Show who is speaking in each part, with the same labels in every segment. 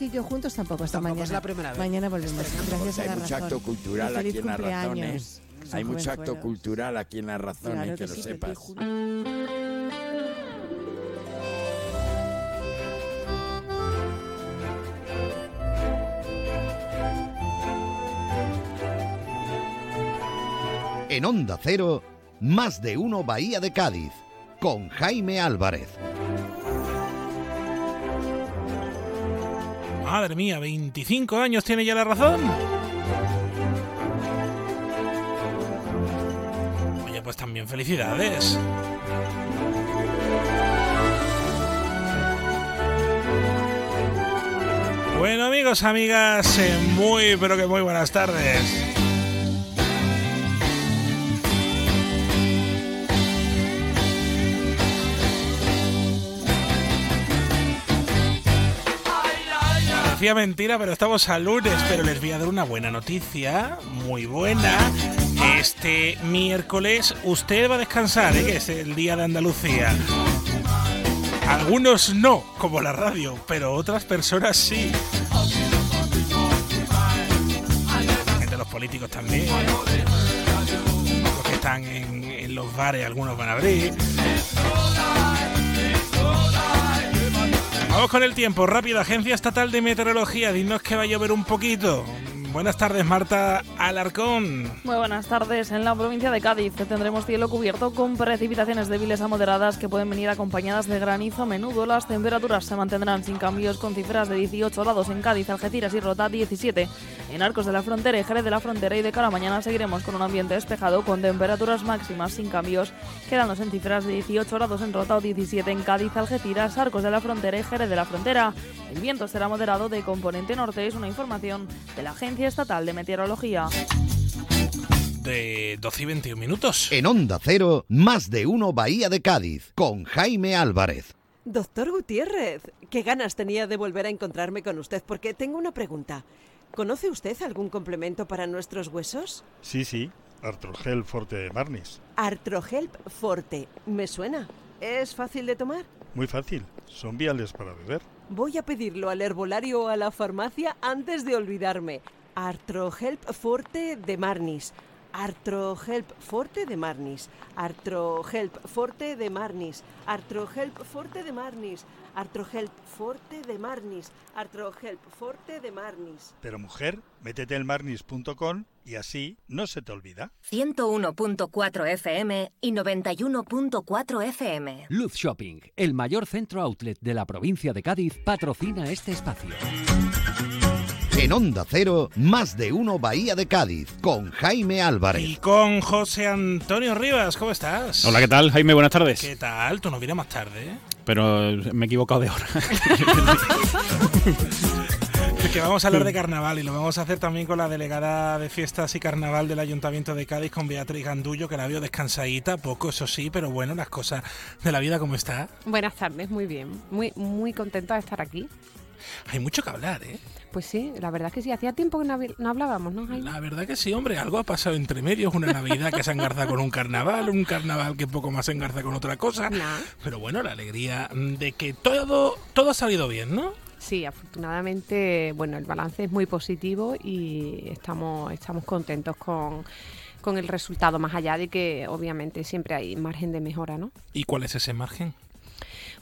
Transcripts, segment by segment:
Speaker 1: sitio juntos tampoco esta
Speaker 2: Tampoco
Speaker 1: mañana.
Speaker 2: es la primera vez.
Speaker 1: Mañana volvemos. Gracias a
Speaker 3: Hay
Speaker 1: la
Speaker 3: mucho
Speaker 1: razón.
Speaker 3: acto cultural
Speaker 1: Y
Speaker 3: aquí en la razón, ¿eh? Hay mucho acto
Speaker 1: Fueros.
Speaker 3: cultural aquí en la razón,
Speaker 1: Claro
Speaker 3: ¿eh? que,
Speaker 1: que
Speaker 3: lo
Speaker 1: sí,
Speaker 3: sepas.
Speaker 4: En Onda Cero, más de uno Bahía de Cádiz, con Jaime Álvarez.
Speaker 5: Madre mía, 25 años tiene ya la razón. Oye, pues también felicidades. Bueno amigos, amigas, eh, muy pero que muy buenas tardes. Parecía mentira, pero estamos a lunes, pero les voy a dar una buena noticia, muy buena. Este miércoles usted va a descansar, ¿eh? es el día de Andalucía. Algunos no, como la radio, pero otras personas sí. Gente, los políticos también. Los que están en los bares, algunos van a abrir. Vamos con el tiempo. Rápido, Agencia Estatal de Meteorología. Dinos que va a llover un poquito. Buenas tardes, Marta Alarcón.
Speaker 6: Muy buenas tardes. En la provincia de Cádiz tendremos cielo cubierto con precipitaciones débiles a moderadas que pueden venir acompañadas de granizo a menudo. Las temperaturas se mantendrán sin cambios con cifras de 18 grados en Cádiz, Algeciras y Rota 17. En Arcos de la Frontera y Jerez de la Frontera y de cara a mañana seguiremos con un ambiente despejado con temperaturas máximas sin cambios, quedándose en cifras de 18 grados en Rota o 17 en Cádiz, Algeciras, Arcos de la Frontera y Jerez de la Frontera. El viento será moderado de componente norte, es una información de la Agencia Estatal de Meteorología.
Speaker 5: De 12 y 21 minutos.
Speaker 4: En Onda Cero, más de uno Bahía de Cádiz, con Jaime Álvarez.
Speaker 7: Doctor Gutiérrez, qué ganas tenía de volver a encontrarme con usted porque tengo una pregunta. ¿Conoce usted algún complemento para nuestros huesos?
Speaker 8: Sí, sí, Artrogel Forte de Marnis.
Speaker 7: Artrohelp Forte. ¿Me suena? ¿Es fácil de tomar?
Speaker 8: Muy fácil, son viales para beber.
Speaker 7: Voy a pedirlo al herbolario o a la farmacia antes de olvidarme. Artrohelp Forte de Marnis. Artrohelp Forte de Marnis. Artrohelp Forte de Marnis. Artrohelp Forte de Marnis. Artrohelp Forte de Marnis. Artrohelp Forte de Marnis.
Speaker 8: Pero mujer, métete en marnis.com y así no se te olvida.
Speaker 9: 101.4 FM y 91.4 FM.
Speaker 10: Luz Shopping, el mayor centro outlet de la provincia de Cádiz, patrocina este espacio.
Speaker 4: En Onda Cero, más de uno Bahía de Cádiz, con Jaime Álvarez.
Speaker 5: Y con José Antonio Rivas, ¿cómo estás?
Speaker 11: Hola, ¿qué tal, Jaime? Buenas tardes.
Speaker 5: ¿Qué tal? Tú nos vienes más tarde, ¿eh?
Speaker 11: Pero me he equivocado de hora.
Speaker 5: Que vamos a hablar de carnaval y lo vamos a hacer también con la delegada de fiestas y carnaval del Ayuntamiento de Cádiz, con Beatriz Gandullo, que la veo descansadita, poco, eso sí, pero bueno, las cosas de la vida como está.
Speaker 12: Buenas tardes, muy bien. Muy, muy contenta de estar aquí.
Speaker 5: Hay mucho que hablar, ¿eh?
Speaker 12: Pues sí, la verdad que sí. Hacía tiempo que no, hab- no hablábamos, ¿no, Jaime?
Speaker 5: La verdad que sí, hombre, algo ha pasado entre medios, una Navidad que se engarza con un carnaval, un carnaval que poco más se engarza con otra cosa. Pero bueno, la alegría de que todo, todo ha salido bien, ¿no?
Speaker 12: Sí, afortunadamente, bueno, el balance es muy positivo y estamos, estamos contentos con, con el resultado, más allá de que obviamente siempre hay margen de mejora, ¿no?
Speaker 5: ¿Y cuál es ese margen?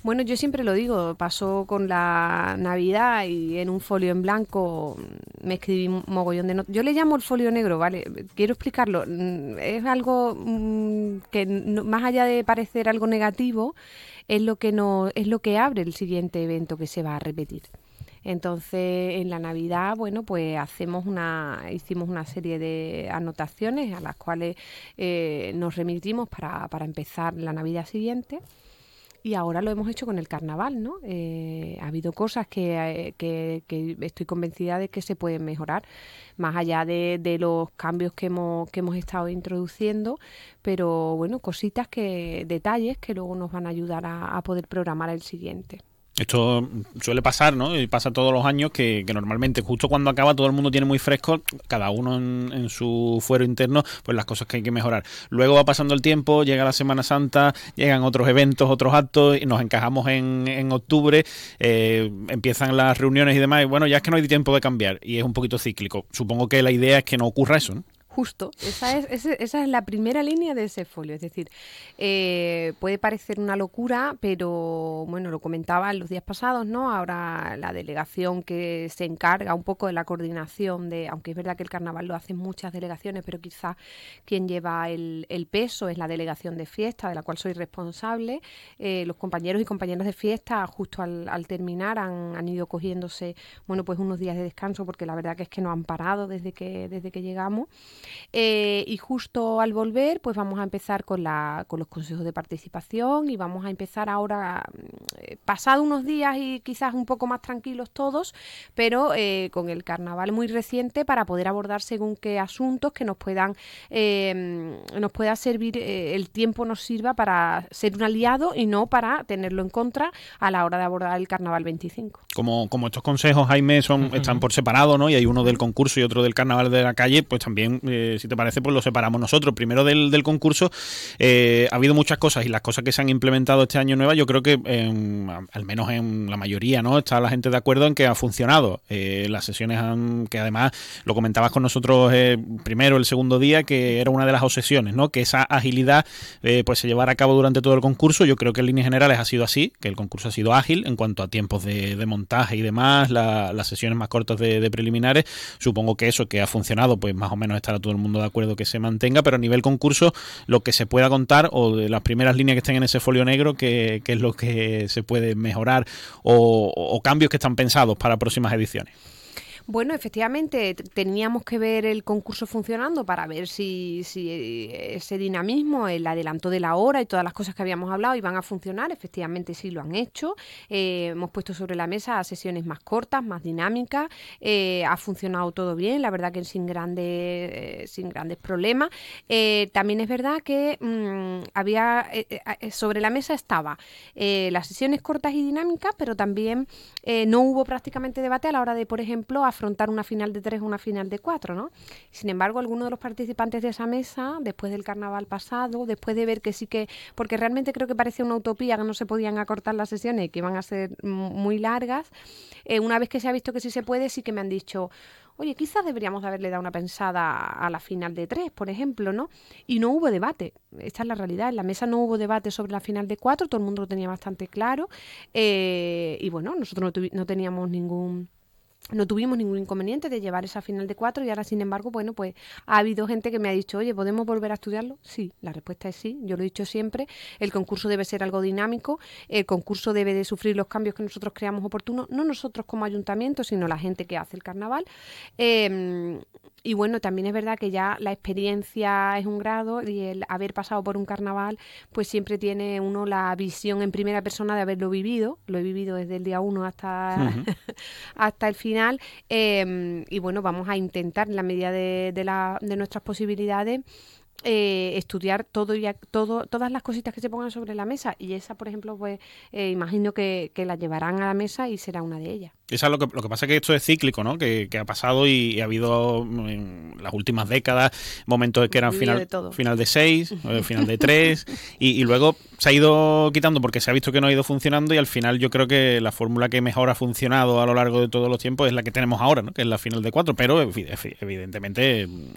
Speaker 12: Bueno, yo siempre lo digo, pasó con la Navidad y en un folio en blanco me escribí un mogollón de notas. Yo le llamo el folio negro, ¿vale? Quiero explicarlo. Mm, Es algo mm, que más allá de parecer algo negativo, es lo que no, es lo que abre el siguiente evento que se va a repetir. Entonces, en la Navidad, bueno, pues hacemos una, hicimos una serie de anotaciones a las cuales eh, nos remitimos para, para empezar la Navidad siguiente. Y ahora lo hemos hecho con el carnaval, ¿no? Eh, ha habido cosas que, eh, que- que estoy convencida de que se pueden mejorar, más allá de, de los cambios que hemos, que hemos estado introduciendo, pero bueno, cositas que, detalles que luego nos van a ayudar a, a poder programar el siguiente.
Speaker 11: Esto suele pasar, ¿no? Y pasa todos los años que, que normalmente justo cuando acaba todo el mundo tiene muy fresco, cada uno en, su fuero interno, pues las cosas que hay que mejorar. Luego va pasando el tiempo, llega la Semana Santa, llegan otros eventos, otros actos y nos encajamos en, en octubre, eh, empiezan las reuniones y demás y bueno, ya es que no hay tiempo de cambiar y es un poquito cíclico. Supongo que la idea es que no ocurra eso, ¿no?
Speaker 12: Justo, esa es, esa es la primera línea de ese folio. Es decir, eh, puede parecer una locura, pero bueno, lo comentaba en los días pasados, ¿no? Ahora la delegación que se encarga un poco de la coordinación de, aunque es verdad que el carnaval lo hacen muchas delegaciones, pero quizá quien lleva el, el peso es la delegación de fiesta, de la cual soy responsable. Eh, los compañeros y compañeras de fiesta, justo al, al terminar, han, han, ido cogiéndose, bueno, pues unos días de descanso, porque la verdad que es que no han parado desde que, desde que llegamos. Eh, y justo al volver, pues vamos a empezar con, la, con los consejos de participación y vamos a empezar ahora, eh, pasado unos días y quizás un poco más tranquilos todos, pero eh, con el carnaval muy reciente para poder abordar según qué asuntos que nos puedan, eh, nos pueda servir, eh, el tiempo nos sirva para ser un aliado y no para tenerlo en contra a la hora de abordar el carnaval 25.
Speaker 11: Como, como estos consejos, Jaime, son, uh -huh. están por separado, ¿no? Y hay uno del concurso y otro del carnaval de la calle, pues también eh, si te parece, pues lo separamos nosotros. Primero del, del concurso, eh, ha habido muchas cosas y las cosas que se han implementado este año nueva, yo creo que al menos en la mayoría, ¿no? Está la gente de acuerdo en que ha funcionado. Eh, las sesiones han, que además lo comentabas con nosotros primero el segundo día, que era una de las obsesiones, ¿no? Que esa agilidad pues se llevara a cabo durante todo el concurso. Yo creo que en líneas generales ha sido así, que el concurso ha sido ágil en cuanto a tiempos de, montaje y demás, la, las sesiones más cortas de, de preliminares. Supongo que eso que ha funcionado, pues más o menos estará todo el mundo de acuerdo que se mantenga, pero a nivel concurso, lo que se pueda contar o de las primeras líneas que estén en ese folio negro, que, es lo que se puede mejorar o cambios que están pensados para próximas ediciones.
Speaker 12: Bueno, efectivamente, teníamos que ver el concurso funcionando para ver si, si, ese dinamismo, el adelanto de la hora y todas las cosas que habíamos hablado iban a funcionar. Efectivamente, sí lo han hecho. Eh, hemos puesto sobre la mesa sesiones más cortas, más dinámicas. Eh, ha funcionado todo bien, la verdad que sin grandes, eh, sin grandes problemas. Eh, también es verdad que mmm, había eh, sobre la mesa estaba las sesiones cortas y dinámicas, pero también no hubo prácticamente debate a la hora de, por ejemplo, afrontar una final de tres o una final de cuatro, ¿no? Sin embargo, algunos de los participantes de esa mesa, después del carnaval pasado, después de ver que sí que, porque realmente creo que parecía una utopía que no se podían acortar las sesiones y que iban a ser muy largas, eh, una vez que se ha visto que sí se puede, sí que me han dicho, oye, quizás deberíamos haberle dado una pensada a la final de tres, por ejemplo, ¿no? Y no hubo debate, esta es la realidad, en la mesa no hubo debate sobre la final de cuatro, todo el mundo lo tenía bastante claro, eh, y bueno, nosotros no, no teníamos ningún no tuvimos ningún inconveniente de llevar esa final de cuatro y ahora, sin embargo, bueno, pues ha habido gente que me ha dicho, oye, ¿podemos volver a estudiarlo? Sí, la respuesta es sí, yo lo he dicho siempre, el concurso debe ser algo dinámico, el concurso debe de sufrir los cambios que nosotros creamos oportunos, no nosotros como ayuntamiento, sino la gente que hace el carnaval. Eh, y bueno, también es verdad que ya la experiencia es un grado y el haber pasado por un carnaval, pues siempre tiene uno la visión en primera persona de haberlo vivido, lo he vivido desde el día uno hasta, uh -huh. hasta el final, eh, y bueno, vamos a intentar en la medida de, de, la, de nuestras posibilidades eh, estudiar todo y todo, todas las cositas que se pongan sobre la mesa y esa, por ejemplo, pues eh, imagino que, que, la llevarán a la mesa y será una de ellas.
Speaker 11: Esa es lo que, lo que pasa es que esto es cíclico, ¿no? Que, que ha pasado y, y, ha habido en las últimas décadas momentos que eran final de, final de seis, eh, final de tres y, y, luego se ha ido quitando porque se ha visto que no ha ido funcionando y al final yo creo que la fórmula que mejor ha funcionado a lo largo de todos los tiempos es la que tenemos ahora, ¿no? Que es la final de cuatro, pero evidentemente el,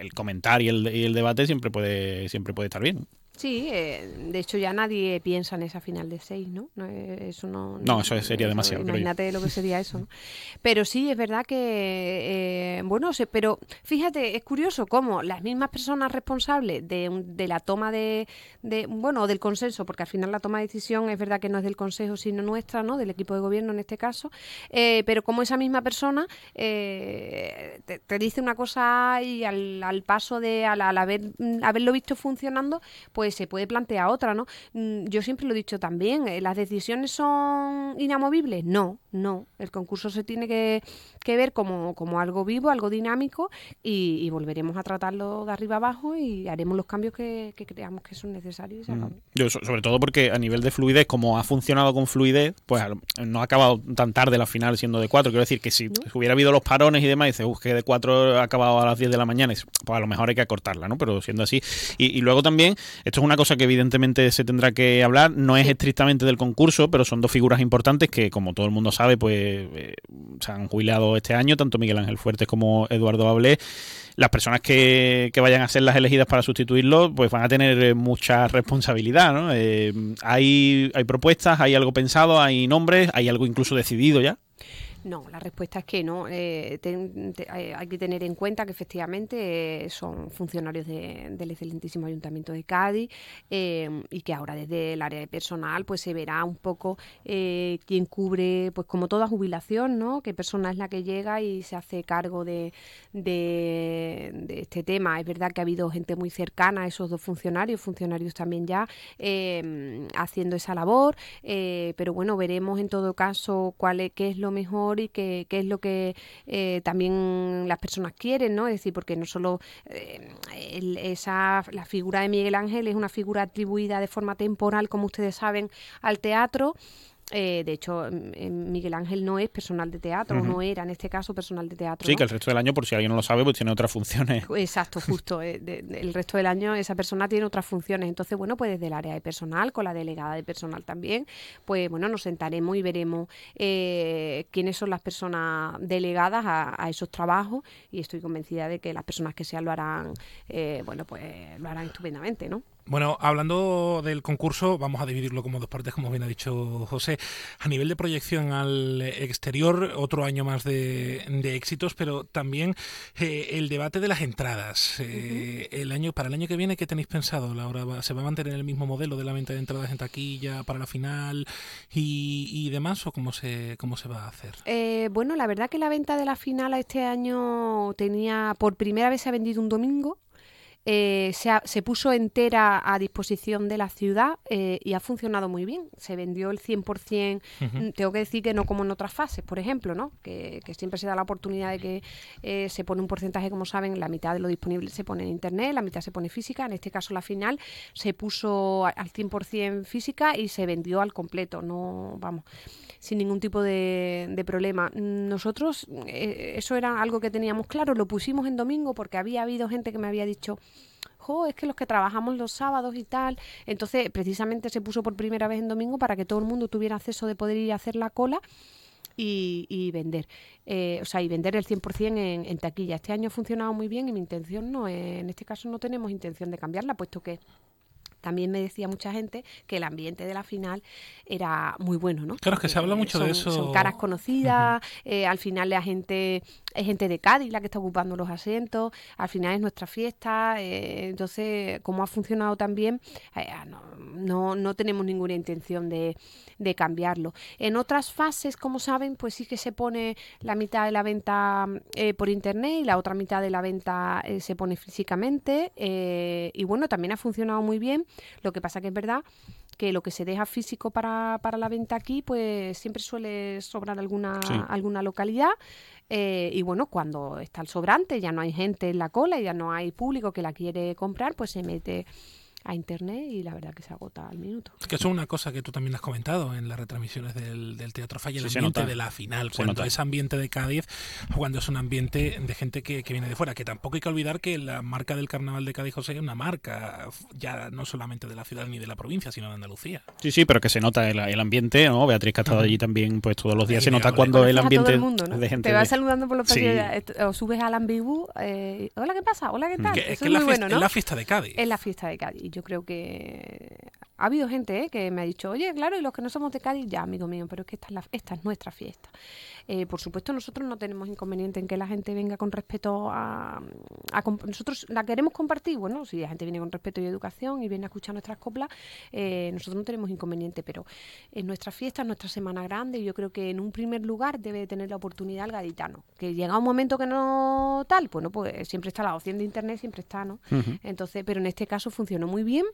Speaker 11: el comentar y el, y el debate siempre puede, siempre puede estar bien.
Speaker 12: Sí, eh, de hecho ya nadie piensa en esa final de seis, ¿no? no eh, eso no,
Speaker 11: no, eso sería eso, demasiado.
Speaker 12: Imagínate lo que sería eso. ¿no? Pero sí, es verdad que, eh, bueno, se, pero fíjate, es curioso cómo las mismas personas responsables de, de la toma de, de, bueno, del consenso, porque al final la toma de decisión es verdad que no es del Consejo, sino nuestra, ¿no? Del equipo de gobierno en este caso, eh, pero como esa misma persona eh, te, te, dice una cosa y al, al paso de, al, al haber, haberlo visto funcionando, pues pues se puede plantear otra, ¿no? Mm, Yo siempre lo he dicho también, eh, ¿las decisiones son inamovibles? No, no. El concurso se tiene que, que ver como, como algo vivo, algo dinámico y, y volveremos a tratarlo de arriba abajo y haremos los cambios que, que creamos que son necesarios. y
Speaker 11: Mm. Yo, so- sobre todo porque a nivel de fluidez, como ha funcionado con fluidez, pues no ha acabado tan tarde la final siendo de 4. Quiero decir que si hubiera habido los parones y demás, dices, uff, que de 4 ha acabado a las 10 de la mañana, y pues a lo mejor hay que acortarla, ¿no? Pero siendo así. Y, y luego también, esto es una cosa que evidentemente se tendrá que hablar, no es estrictamente del concurso, pero son dos figuras importantes que, como todo el mundo sabe, pues eh, se han jubilado este año, tanto Miguel Ángel Fuertes como Eduardo Ablé las personas que, que vayan a ser las elegidas para sustituirlo, pues van a tener eh, mucha responsabilidad, ¿no? Eh, hay, hay propuestas, hay algo pensado, hay nombres, hay algo incluso decidido ya.
Speaker 12: No, la respuesta es que no. Eh, te- hay que tener en cuenta que efectivamente eh, son funcionarios de- del excelentísimo Ayuntamiento de Cádiz eh, y que ahora desde el área de personal pues se verá un poco eh, quién cubre, pues como toda jubilación, ¿no? Qué persona es la que llega y se hace cargo de, este tema. Es verdad que ha habido gente muy cercana a esos dos funcionarios, funcionarios también ya eh, haciendo esa labor, eh, pero bueno, veremos en todo caso cuál es, qué es lo mejor y qué, qué es lo que eh, también las personas quieren, ¿no? Es decir, porque no solo eh, esa, la figura de Miguel Ángel es una figura atribuida de forma temporal, como ustedes saben, al teatro. Eh, de hecho, eh, Miguel Ángel no es personal de teatro, no era en este caso personal de teatro.
Speaker 11: Sí,
Speaker 12: ¿no?
Speaker 11: que el resto del año, por si alguien no lo sabe, pues tiene otras funciones.
Speaker 12: Exacto, justo. eh, de- de- el resto del año esa persona tiene otras funciones. Entonces, bueno, pues desde el área de personal, con la delegada de personal también, pues bueno, nos sentaremos y veremos eh, quiénes son las personas delegadas a, a esos trabajos y estoy convencida de que las personas que sean lo harán, eh, bueno, pues lo harán estupendamente, ¿no?
Speaker 5: Bueno, hablando del concurso, vamos a dividirlo como dos partes, como bien ha dicho José. A nivel de proyección al exterior, otro año más de, de éxitos, pero también eh, el debate de las entradas. Eh, el año Para el año que viene, ¿qué tenéis pensado, Laura? ¿Va- ¿Se va a mantener el mismo modelo de la venta de entradas en taquilla para la final y, y demás? ¿O cómo se, cómo se va a hacer?
Speaker 12: Eh, bueno, la verdad que la venta de la final a este año tenía, por primera vez se ha vendido un domingo. Eh, se, ha- se puso entera a disposición de la ciudad eh, y ha funcionado muy bien. Se vendió el 100%.
Speaker 2: Ujú.
Speaker 12: Mm, Tengo que decir que no como en otras fases, por ejemplo, ¿no? que, que siempre se da la oportunidad de que eh, se pone un porcentaje, como saben, la mitad de lo disponible se pone en internet, la mitad se pone física. En este caso, la final se puso al 100% física y se vendió al completo. No, vamos, sin ningún tipo de, problema. Nosotros, eh, eso era algo que teníamos claro, lo pusimos en domingo porque había habido gente que me había dicho, jo, es que los que trabajamos los sábados y tal. Entonces, precisamente se puso por primera vez en domingo para que todo el mundo tuviera acceso de poder ir a hacer la cola. Y, vender, Eh, o sea, y vender el 100% en, en taquilla. Este año ha funcionado muy bien y mi intención no en este caso no tenemos intención de cambiarla, puesto que también me decía mucha gente que el ambiente de la final era muy bueno, ¿no?
Speaker 5: Claro, es que se habla mucho de eso.
Speaker 12: Son caras conocidas, eh, al final la gente es gente de Cádiz la que está ocupando los asientos, al final es nuestra fiesta, eh, entonces como ha funcionado también, eh, no, no, no tenemos ninguna intención de, de cambiarlo. En otras fases, como saben, pues sí que se pone la mitad de la venta eh, por internet y la otra mitad de la venta eh, se pone físicamente eh, y bueno, también ha funcionado muy bien, lo que pasa que es verdad que lo que se deja físico para, para la venta aquí, pues siempre suele sobrar alguna,
Speaker 2: Sí.
Speaker 12: alguna localidad. eh, y bueno, cuando está el sobrante, ya no hay gente en la cola y ya no hay público que la quiere comprar, pues se mete a internet y la verdad que se agota al minuto.
Speaker 5: Es que eso es una cosa que tú también has comentado en las retransmisiones del, del Teatro Falla, el
Speaker 11: Sí,
Speaker 5: ambiente de la final,
Speaker 11: Se
Speaker 5: cuando
Speaker 11: nota.
Speaker 5: es ambiente de Cádiz, cuando es un ambiente de gente que, que viene de fuera, que tampoco hay que olvidar que la marca del Carnaval de Cádiz, José, es una marca ya no solamente de la ciudad ni de la provincia, sino de Andalucía.
Speaker 11: Sí, sí, pero que se nota el, el ambiente, ¿no? Beatriz que ha estado allí también, pues todos los días se nota cuando el ambiente
Speaker 12: el mundo, ¿no?
Speaker 11: de gente
Speaker 12: Te vas
Speaker 11: de-
Speaker 12: saludando por los
Speaker 11: Sí.
Speaker 12: pasillos est- o subes al ambigú, eh, hola, ¿qué pasa? Hola, ¿qué tal?
Speaker 5: Que- es que
Speaker 12: es
Speaker 5: la
Speaker 12: muy
Speaker 5: fiesta-
Speaker 12: bueno, ¿no?
Speaker 5: es la fiesta de Cádiz.
Speaker 12: Es la fiesta de Cádiz. Yo creo que Ha habido gente ¿eh? que me ha dicho, oye, claro, y los que no somos de Cádiz, ya, amigo mío, pero es que esta es, la- esta es nuestra fiesta. Eh, por supuesto, nosotros no tenemos inconveniente en que la gente venga con respeto a, Nosotros la queremos compartir, bueno, si la gente viene con respeto y educación y viene a escuchar nuestras coplas, eh, nosotros no tenemos inconveniente, pero en nuestra fiesta, en nuestra semana grande, yo creo que en un primer lugar debe tener la oportunidad el gaditano. Que llega un momento que no tal, bueno, pues siempre está la opción de internet, siempre está, ¿no? Entonces, pero en este caso funcionó muy bien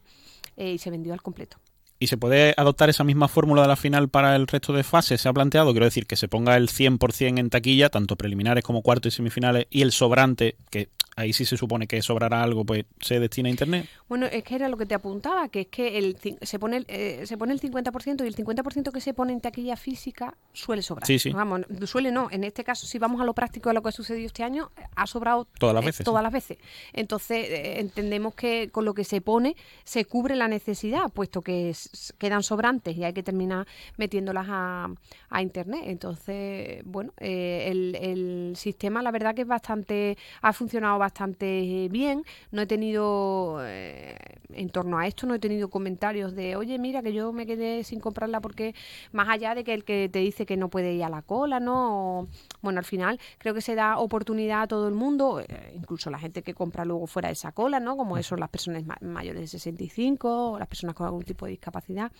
Speaker 12: eh, y se vendió al completo.
Speaker 11: ¿Y se puede adoptar esa misma fórmula de la final para el resto de fases? ¿Se ha planteado? Quiero decir, que se ponga el 100% en taquilla, tanto preliminares como cuartos y semifinales, y el sobrante, que ahí sí se supone que sobrará algo, pues se destina a Internet.
Speaker 12: Bueno, es que era lo que te apuntaba, que es que el, se, pone el, eh, se pone el 50% y el 50% que se pone en taquilla física suele sobrar.
Speaker 11: Sí, sí.
Speaker 12: Vamos, suele no. En este caso, si vamos a lo práctico de lo que ha sucedido este año, ha sobrado
Speaker 11: Todas las
Speaker 12: eh,
Speaker 11: veces,
Speaker 12: todas
Speaker 11: sí.
Speaker 12: las veces. Entonces, eh, entendemos que con lo que se pone se cubre la necesidad, puesto que s- quedan sobrantes y hay que terminar metiéndolas a, a Internet. Entonces, bueno, eh, el, el sistema la verdad que es bastante, ha funcionado bastante bien. No he tenido, eh, en torno a esto, no he tenido comentarios de, oye, mira, que yo me quedé sin comprarla porque, más allá de que el que te dice que no puede ir a la cola, ¿no? O, bueno, al final creo que se da oportunidad a todo el mundo, eh, incluso la gente que compra luego fuera de esa cola, ¿no? Como eso, las personas ma- mayores de 65 o las personas con algún tipo de discapacidad.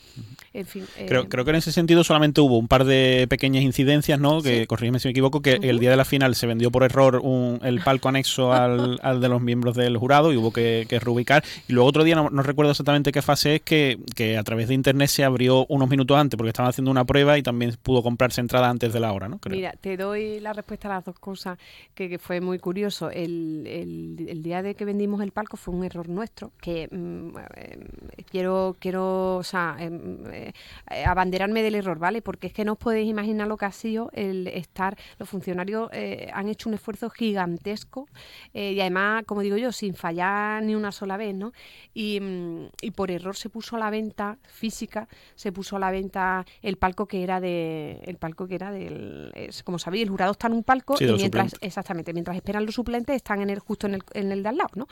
Speaker 12: En fin. eh,
Speaker 11: Creo, creo que en ese sentido solamente hubo un par de pequeñas incidencias, ¿no? Que, corrígeme si me equivoco, que el día de la final se vendió por error un- el palco anexo al, al de los miembros del jurado y hubo que, que reubicar. Y luego otro día, no, no recuerdo exactamente qué fase es, que, que a través de internet se abrió unos minutos antes porque estaban haciendo una prueba y también pudo comprarse entrada antes de la hora, ¿no? Creo.
Speaker 12: Mira, te doy la respuesta a las dos cosas, que, fue muy curioso. El, el- el día de que vendimos el palco fue un error nuestro, que mm, eh, quiero, quiero, o sea, eh, eh, abanderarme del error, ¿vale? Porque es que no os podéis imaginar lo que ha sido el estar, los funcionarios han hecho un esfuerzo gigantesco y además, como digo yo, sin fallar ni una sola vez, ¿no? Y, mm, y por error se puso a la venta física, se puso a la venta el palco que era de el palco que era del es- como sabéis el jurado está en un palco
Speaker 11: Sí,
Speaker 12: y mientras
Speaker 11: suplentes.
Speaker 12: exactamente mientras esperan los suplentes están en el justo en el, en el de al lado no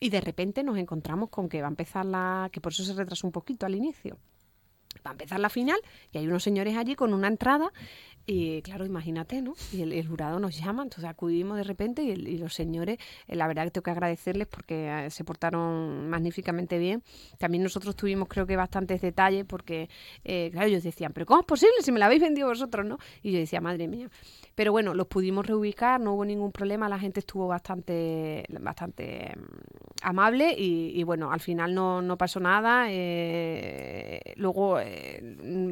Speaker 12: y de repente nos encontramos con que va a empezar la que por eso se retrasó un poquito al inicio va a empezar la final y hay unos señores allí con una entrada y claro, imagínate, ¿no? Y el, jurado nos llama, entonces acudimos de repente y, los señores, eh, la verdad que tengo que agradecerles porque eh, se portaron magníficamente bien. También nosotros tuvimos creo que bastantes detalles porque, eh, claro, ellos decían, pero ¿cómo es posible si me la habéis vendido vosotros, no? Y yo decía, madre mía. Pero bueno, los pudimos reubicar, no hubo ningún problema, la gente estuvo bastante, bastante mm, amable y, y bueno, al final no, no pasó nada. eh, luego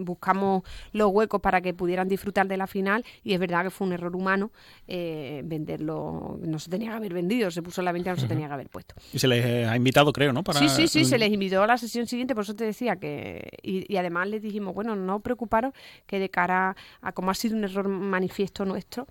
Speaker 12: buscamos los huecos para que pudieran disfrutar de la final y es verdad que fue un error humano eh, venderlo, no se tenía que haber vendido, se puso a la venta, no se tenía que haber puesto.
Speaker 11: Y se les eh, ha invitado, creo, ¿no? Para
Speaker 12: Sí, sí, sí, se les invitó a la sesión siguiente, por eso te decía que... Y, y además les dijimos, bueno, no preocuparos que de cara a como ha sido un error manifiesto nuestro,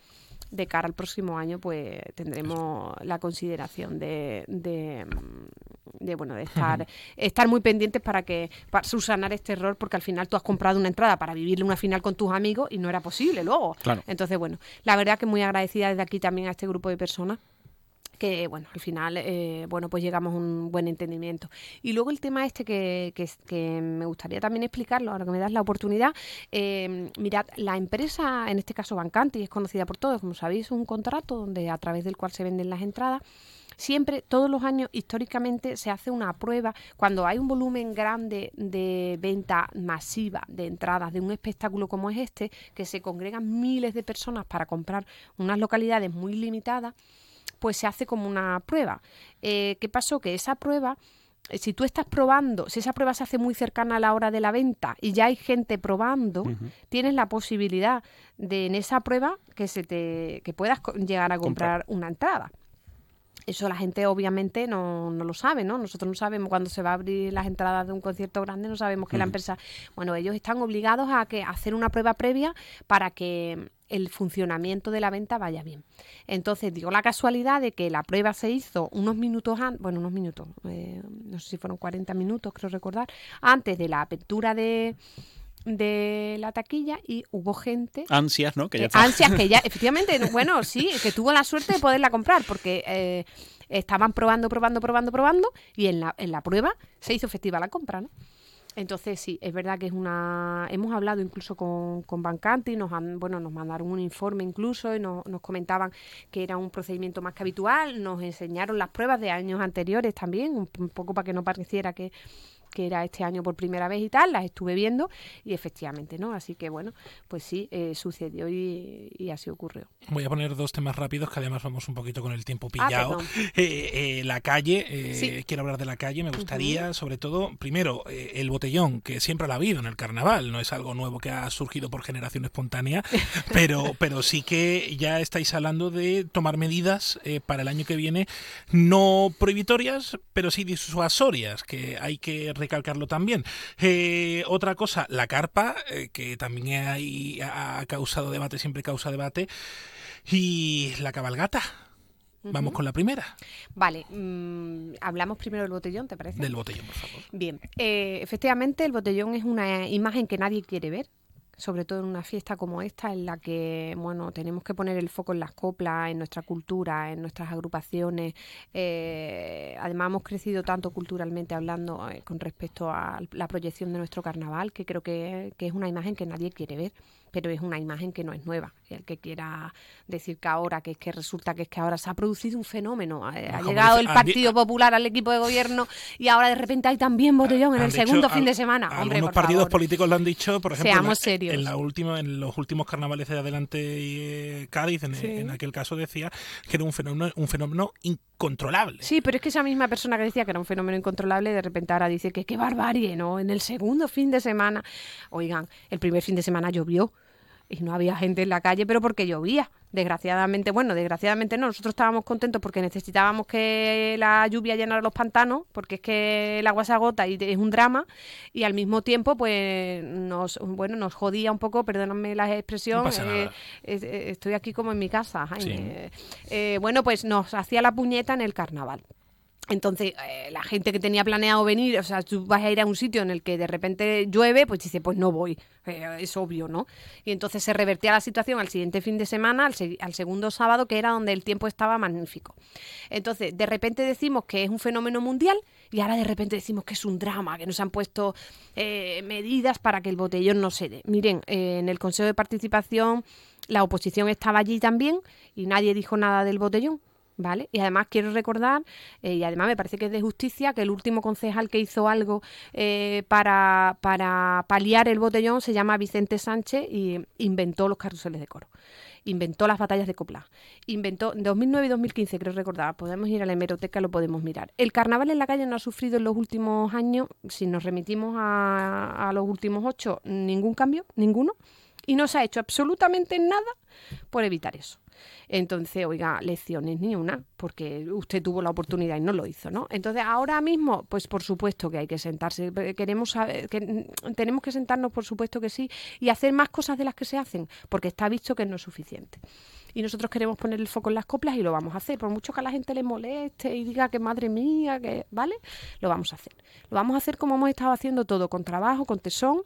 Speaker 12: de cara al próximo año, pues tendremos la consideración de, de, mm, de, bueno, de estar, estar muy pendientes para que para subsanar este error, porque al final tú has comprado una entrada para vivirle una final con tus amigos y no era posible luego.
Speaker 11: Claro.
Speaker 12: Entonces, bueno, la verdad que muy agradecida desde aquí también a este grupo de personas que bueno, al final, eh, bueno, pues llegamos a un buen entendimiento. Y luego el tema este que, que, me gustaría también explicarlo, ahora que me das la oportunidad, eh, mirad, la empresa, en este caso Bancante, y es conocida por todos, como sabéis, es un contrato donde a través del cual se venden las entradas. Siempre, todos los años, históricamente, se hace una prueba cuando hay un volumen grande de venta masiva de entradas de un espectáculo como es este, que se congregan miles de personas para comprar unas localidades muy limitadas pues se hace como una prueba. Eh, ¿Qué pasó? Que esa prueba, eh, si tú estás probando, si esa prueba se hace muy cercana a la hora de la venta y ya hay gente probando, tienes la posibilidad de en esa prueba que se te que puedas llegar a comprar una entrada. Eso la gente obviamente no, no lo sabe, ¿no? Nosotros no sabemos cuando se va a abrir las entradas de un concierto grande, no sabemos que la empresa, bueno, ellos están obligados a que a hacer una prueba previa para que el funcionamiento de la venta vaya bien. Entonces, digo la casualidad de que la prueba se hizo unos minutos antes, bueno, unos minutos, eh, no sé si fueron 40 minutos, creo recordar, antes de la apertura de, de la taquilla y hubo gente
Speaker 11: Ansias, ¿no? Que ya
Speaker 12: eh, ansias que ya, efectivamente, bueno, sí, que tuvo la suerte de poderla comprar, porque eh, estaban probando, probando, probando, probando, y en la, en la prueba se hizo efectiva la compra, ¿no? Entonces sí, es verdad que es una... Hemos hablado incluso con, con Bancanti, nos han, bueno, nos mandaron un informe incluso y nos, nos comentaban que era un procedimiento más que habitual, nos enseñaron las pruebas de años anteriores también, un, un poco para que no pareciera que, que era este año por primera vez y tal, las estuve viendo y efectivamente, ¿no? Así que bueno, pues sí, eh, sucedió y, y así ocurrió.
Speaker 5: Voy a poner dos temas rápidos que además vamos un poquito con el tiempo
Speaker 12: Ah,
Speaker 5: pillado. Eh, eh, la calle,
Speaker 12: Sí.
Speaker 5: quiero hablar de la calle, me gustaría, sobre todo, primero, el botellón, que siempre lo ha habido en el carnaval, no es algo nuevo que ha surgido por generación espontánea, pero, pero sí que ya estáis hablando de tomar medidas para el año que viene, no prohibitorias, pero sí disuasorias, que hay que recalcarlo también. Eh, otra cosa, la carpa, eh, que también hay, ha causado debate, siempre causa debate, y la cabalgata. Vamos con la primera,
Speaker 12: Vale, mm, hablamos primero del botellón, ¿te parece?
Speaker 5: del botellón, por favor.
Speaker 12: Bien, eh, efectivamente el botellón es una imagen que nadie quiere ver, sobre todo en una fiesta como esta, en la que bueno tenemos que poner el foco en las coplas, en nuestra cultura, en nuestras agrupaciones. Eh, además hemos crecido tanto culturalmente hablando eh, con respecto a la proyección de nuestro carnaval, que creo que, que es una imagen que nadie quiere ver, pero es una imagen que no es nueva. Y el que quiera decir que ahora, que es que resulta que es que ahora se ha producido un fenómeno, ha llegado
Speaker 5: dice-
Speaker 12: el Partido Popular al equipo de gobierno y ahora de repente hay también botellón en el
Speaker 5: dicho
Speaker 12: segundo
Speaker 5: al-
Speaker 12: fin de semana. Hombre,
Speaker 5: Algunos
Speaker 12: por
Speaker 5: partidos
Speaker 12: favor.
Speaker 5: políticos lo han dicho, por ejemplo, en
Speaker 12: Seamos
Speaker 5: la-
Speaker 12: serios.
Speaker 5: En, la última, en los últimos carnavales de Adelante y eh, Cádiz, en,
Speaker 12: Sí.
Speaker 5: en aquel caso decía que era un fenómeno, un fenómeno incontrolable.
Speaker 12: Sí, pero es que esa misma persona que decía que era un fenómeno incontrolable, de repente ahora dice que qué barbarie, ¿no? En el segundo fin de semana. Oigan, el primer fin de semana llovió y no había gente en la calle, pero porque llovía. Desgraciadamente, bueno, desgraciadamente no, nosotros estábamos contentos porque necesitábamos que la lluvia llenara los pantanos, porque es que el agua se agota y es un drama, y al mismo tiempo, pues, nos, bueno, nos jodía un poco, perdóname la expresión,
Speaker 5: No
Speaker 12: eh, eh, estoy aquí como en mi casa, Jaime. Eh, bueno, pues nos hacía la puñeta en el carnaval. Entonces, eh, la gente que tenía planeado venir, o sea, tú vas a ir a un sitio en el que de repente llueve, pues dice, pues no voy. Eh, es obvio, ¿no? Y entonces se revertía la situación al siguiente fin de semana, al, se- al segundo sábado, que era donde el tiempo estaba magnífico. Entonces, de repente decimos que es un fenómeno mundial y ahora de repente decimos que es un drama, que nos han puesto eh, medidas para que el botellón no se dé. Miren, eh, en el Consejo de Participación la oposición estaba allí también y nadie dijo nada del botellón. ¿Vale? Y además quiero recordar, eh, y además me parece que es de justicia, que el último concejal que hizo algo eh, para, para paliar el botellón se llama Vicente Sánchez y inventó los carruseles de coro. Inventó las batallas de copla. Inventó en 2009 y 2015, creo recordar. Podemos ir a la hemeroteca, lo podemos mirar. El carnaval en la calle no ha sufrido en los últimos años, si nos remitimos a, a los últimos ocho, ningún cambio, ninguno. Y no se ha hecho absolutamente nada por evitar eso. Entonces, oiga, lecciones ni una, porque usted tuvo la oportunidad y no lo hizo, ¿no? Entonces, ahora mismo, pues por supuesto que hay que sentarse. eh, Queremos saber, que, mm, tenemos que sentarnos, por supuesto que sí, y hacer más cosas de las que se hacen, porque está visto que no es suficiente. Y nosotros queremos poner el foco en las coplas y lo vamos a hacer. Por mucho que a la gente le moleste y diga que madre mía, que, ¿vale? Lo vamos a hacer. Lo vamos a hacer como hemos estado haciendo todo, con trabajo, con tesón,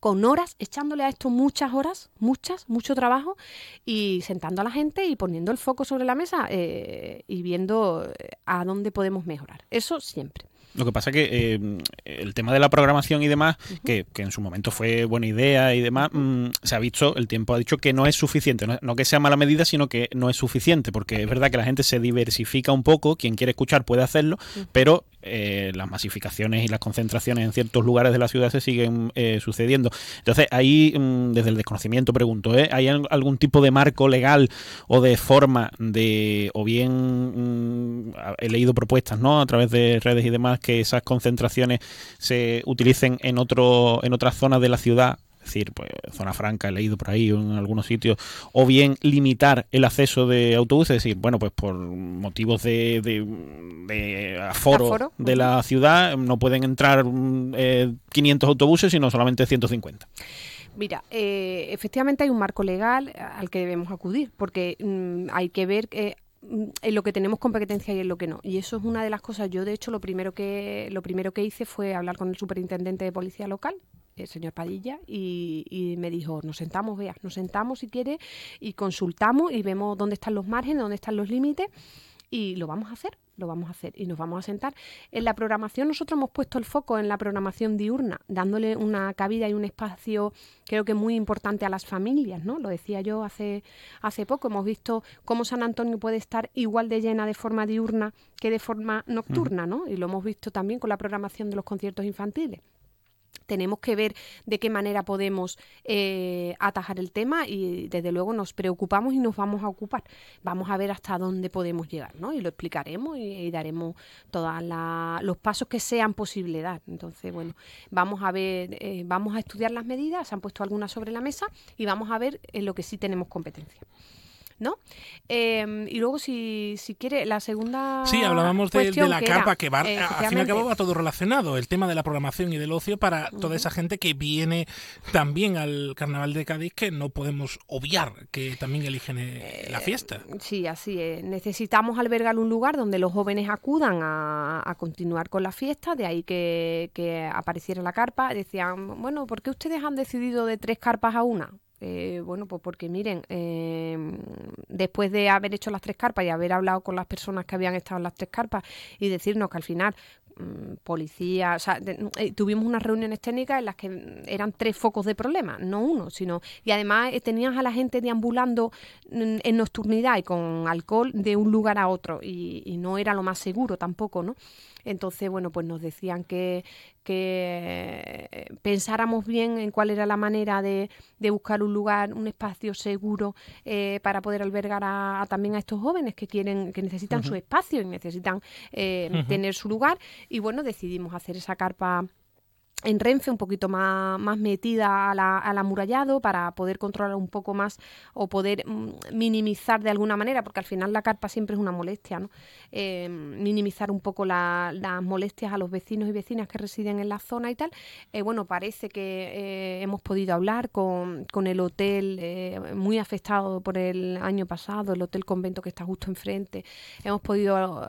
Speaker 12: con horas, echándole a esto muchas horas, muchas, mucho trabajo y sentando a la gente y poniendo el foco sobre la mesa eh, y viendo eh, a dónde podemos mejorar. Eso siempre.
Speaker 11: Lo que pasa que eh, el tema de la programación y demás, que, que en su momento fue buena idea y demás, mm, se ha visto, el tiempo ha dicho que no es suficiente. No, no que sea mala medida, sino que no es suficiente, porque es verdad que la gente se diversifica un poco, quien quiere escuchar puede hacerlo, pero eh, las masificaciones y las concentraciones en ciertos lugares de la ciudad se siguen eh, sucediendo. Entonces, ahí, mm, desde el desconocimiento, pregunto, ¿eh? ¿hay al- algún tipo de marco legal o de forma de, o bien mm, he leído propuestas, ¿no? A través de redes y demás, que esas concentraciones se utilicen en otro, en otras zonas de la ciudad es decir, pues zona franca, he leído por ahí o en algunos sitios, o bien limitar el acceso de autobuses, es decir, bueno, pues por motivos de, de, de aforo,
Speaker 12: Aforo,
Speaker 11: de la ciudad no pueden entrar mm, eh, 500 autobuses, sino solamente 150.
Speaker 12: Mira, eh, efectivamente hay un marco legal al que debemos acudir, porque mm, hay que ver eh, en lo que tenemos competencia y en lo que no. Y eso es una de las cosas. Yo, de hecho, lo primero que lo primero que hice fue hablar con el superintendente de policía local, el señor Padilla, y, y me dijo, nos sentamos, vea, nos sentamos si quiere y consultamos y vemos dónde están los márgenes, dónde están los límites y lo vamos a hacer. Lo vamos a hacer y nos vamos a sentar. En la programación nosotros hemos puesto el foco en la programación diurna, dándole una cabida y un espacio creo que muy importante a las familias, ¿no? Lo decía yo hace, hace poco, hemos visto cómo San Antonio puede estar igual de llena de forma diurna que de forma nocturna, ¿no? Y lo hemos visto también con la programación de los conciertos infantiles tenemos que ver de qué manera podemos eh, atajar el tema y desde luego nos preocupamos y nos vamos a ocupar. Vamos a ver hasta dónde podemos llegar, ¿no? Y lo explicaremos y, daremos todos los pasos que sean posible dar. Entonces, bueno, vamos a ver, eh, vamos a estudiar las medidas, se han puesto algunas sobre la mesa y vamos a ver en lo que sí tenemos competencia. ¿No? Em, y luego, si, si quiere, la segunda.
Speaker 5: Sí, hablábamos de, la carpa que va,
Speaker 12: eh,
Speaker 5: al fin y al cabo va todo relacionado, el tema de la programación y del ocio para toda esa gente que viene también al Carnaval de Cádiz, que no podemos obviar que también eligen eh, la fiesta.
Speaker 12: Eh, sí, así es. Necesitamos albergar un lugar donde los jóvenes acudan a, a continuar con la fiesta, de ahí que, que apareciera la carpa. Decían, bueno, ¿por qué ustedes han decidido de tres carpas a una? Eh, bueno, pues porque miren, em, después de haber hecho las tres carpas y haber hablado con las personas que habían estado en las tres carpas y decirnos que al final mm, policía, o sea, eh, tuvimos unas reuniones técnicas en las que eran tres focos de problema, no uno, sino y además eh, tenías a la gente deambulando mm, en nocturnidad y con alcohol de un lugar a otro y, y no era lo más seguro tampoco, ¿no? Entonces, bueno, pues nos decían que, que pensáramos bien en cuál era la manera de, de buscar un lugar, un espacio seguro eh, para poder albergar a, también a estos jóvenes que quieren, que necesitan su espacio y necesitan eh, tener su lugar. Y bueno, decidimos hacer esa carpa en Renfe un poquito más, más metida al amurallado para poder controlar un poco más o poder mm, minimizar de alguna manera, porque al final la carpa siempre es una molestia, ¿no? Eh, minimizar un poco las molestias a los vecinos y vecinas que residen en la zona y tal. Eh, bueno, parece que eh, hemos podido hablar con, con el hotel muy afectado por el año pasado, el hotel convento que está justo enfrente. Hemos podido,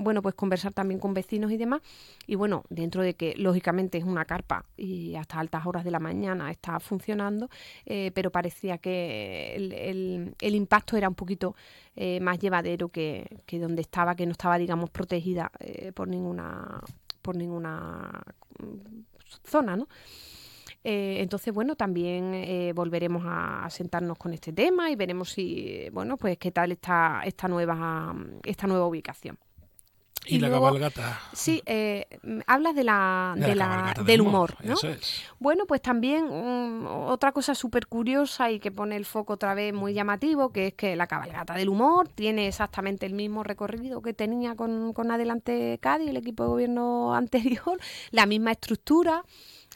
Speaker 12: bueno, pues conversar también con vecinos y demás. Y bueno, dentro de que lógicamente es un una carpa y hasta altas horas de la mañana estaba funcionando, eh, pero parecía que el, impacto era un poquito eh, más llevadero que, donde estaba, que no estaba, digamos, protegida eh, por ninguna por ninguna mm, zona, ¿no? entonces, bueno, también volveremos a, sentarnos con este tema y veremos si, bueno, pues qué tal está esta nueva, esta nueva ubicación.
Speaker 5: Y, la cabalgata.
Speaker 12: Sí, eh, hablas de la, de la, del humor, ¿no? Bueno, pues también mm, otra cosa súper curiosa y que pone el foco otra vez muy llamativo, que es que la cabalgata del humor tiene exactamente el mismo recorrido que tenía con, con Adelante Cádiz, el equipo de gobierno anterior, la misma estructura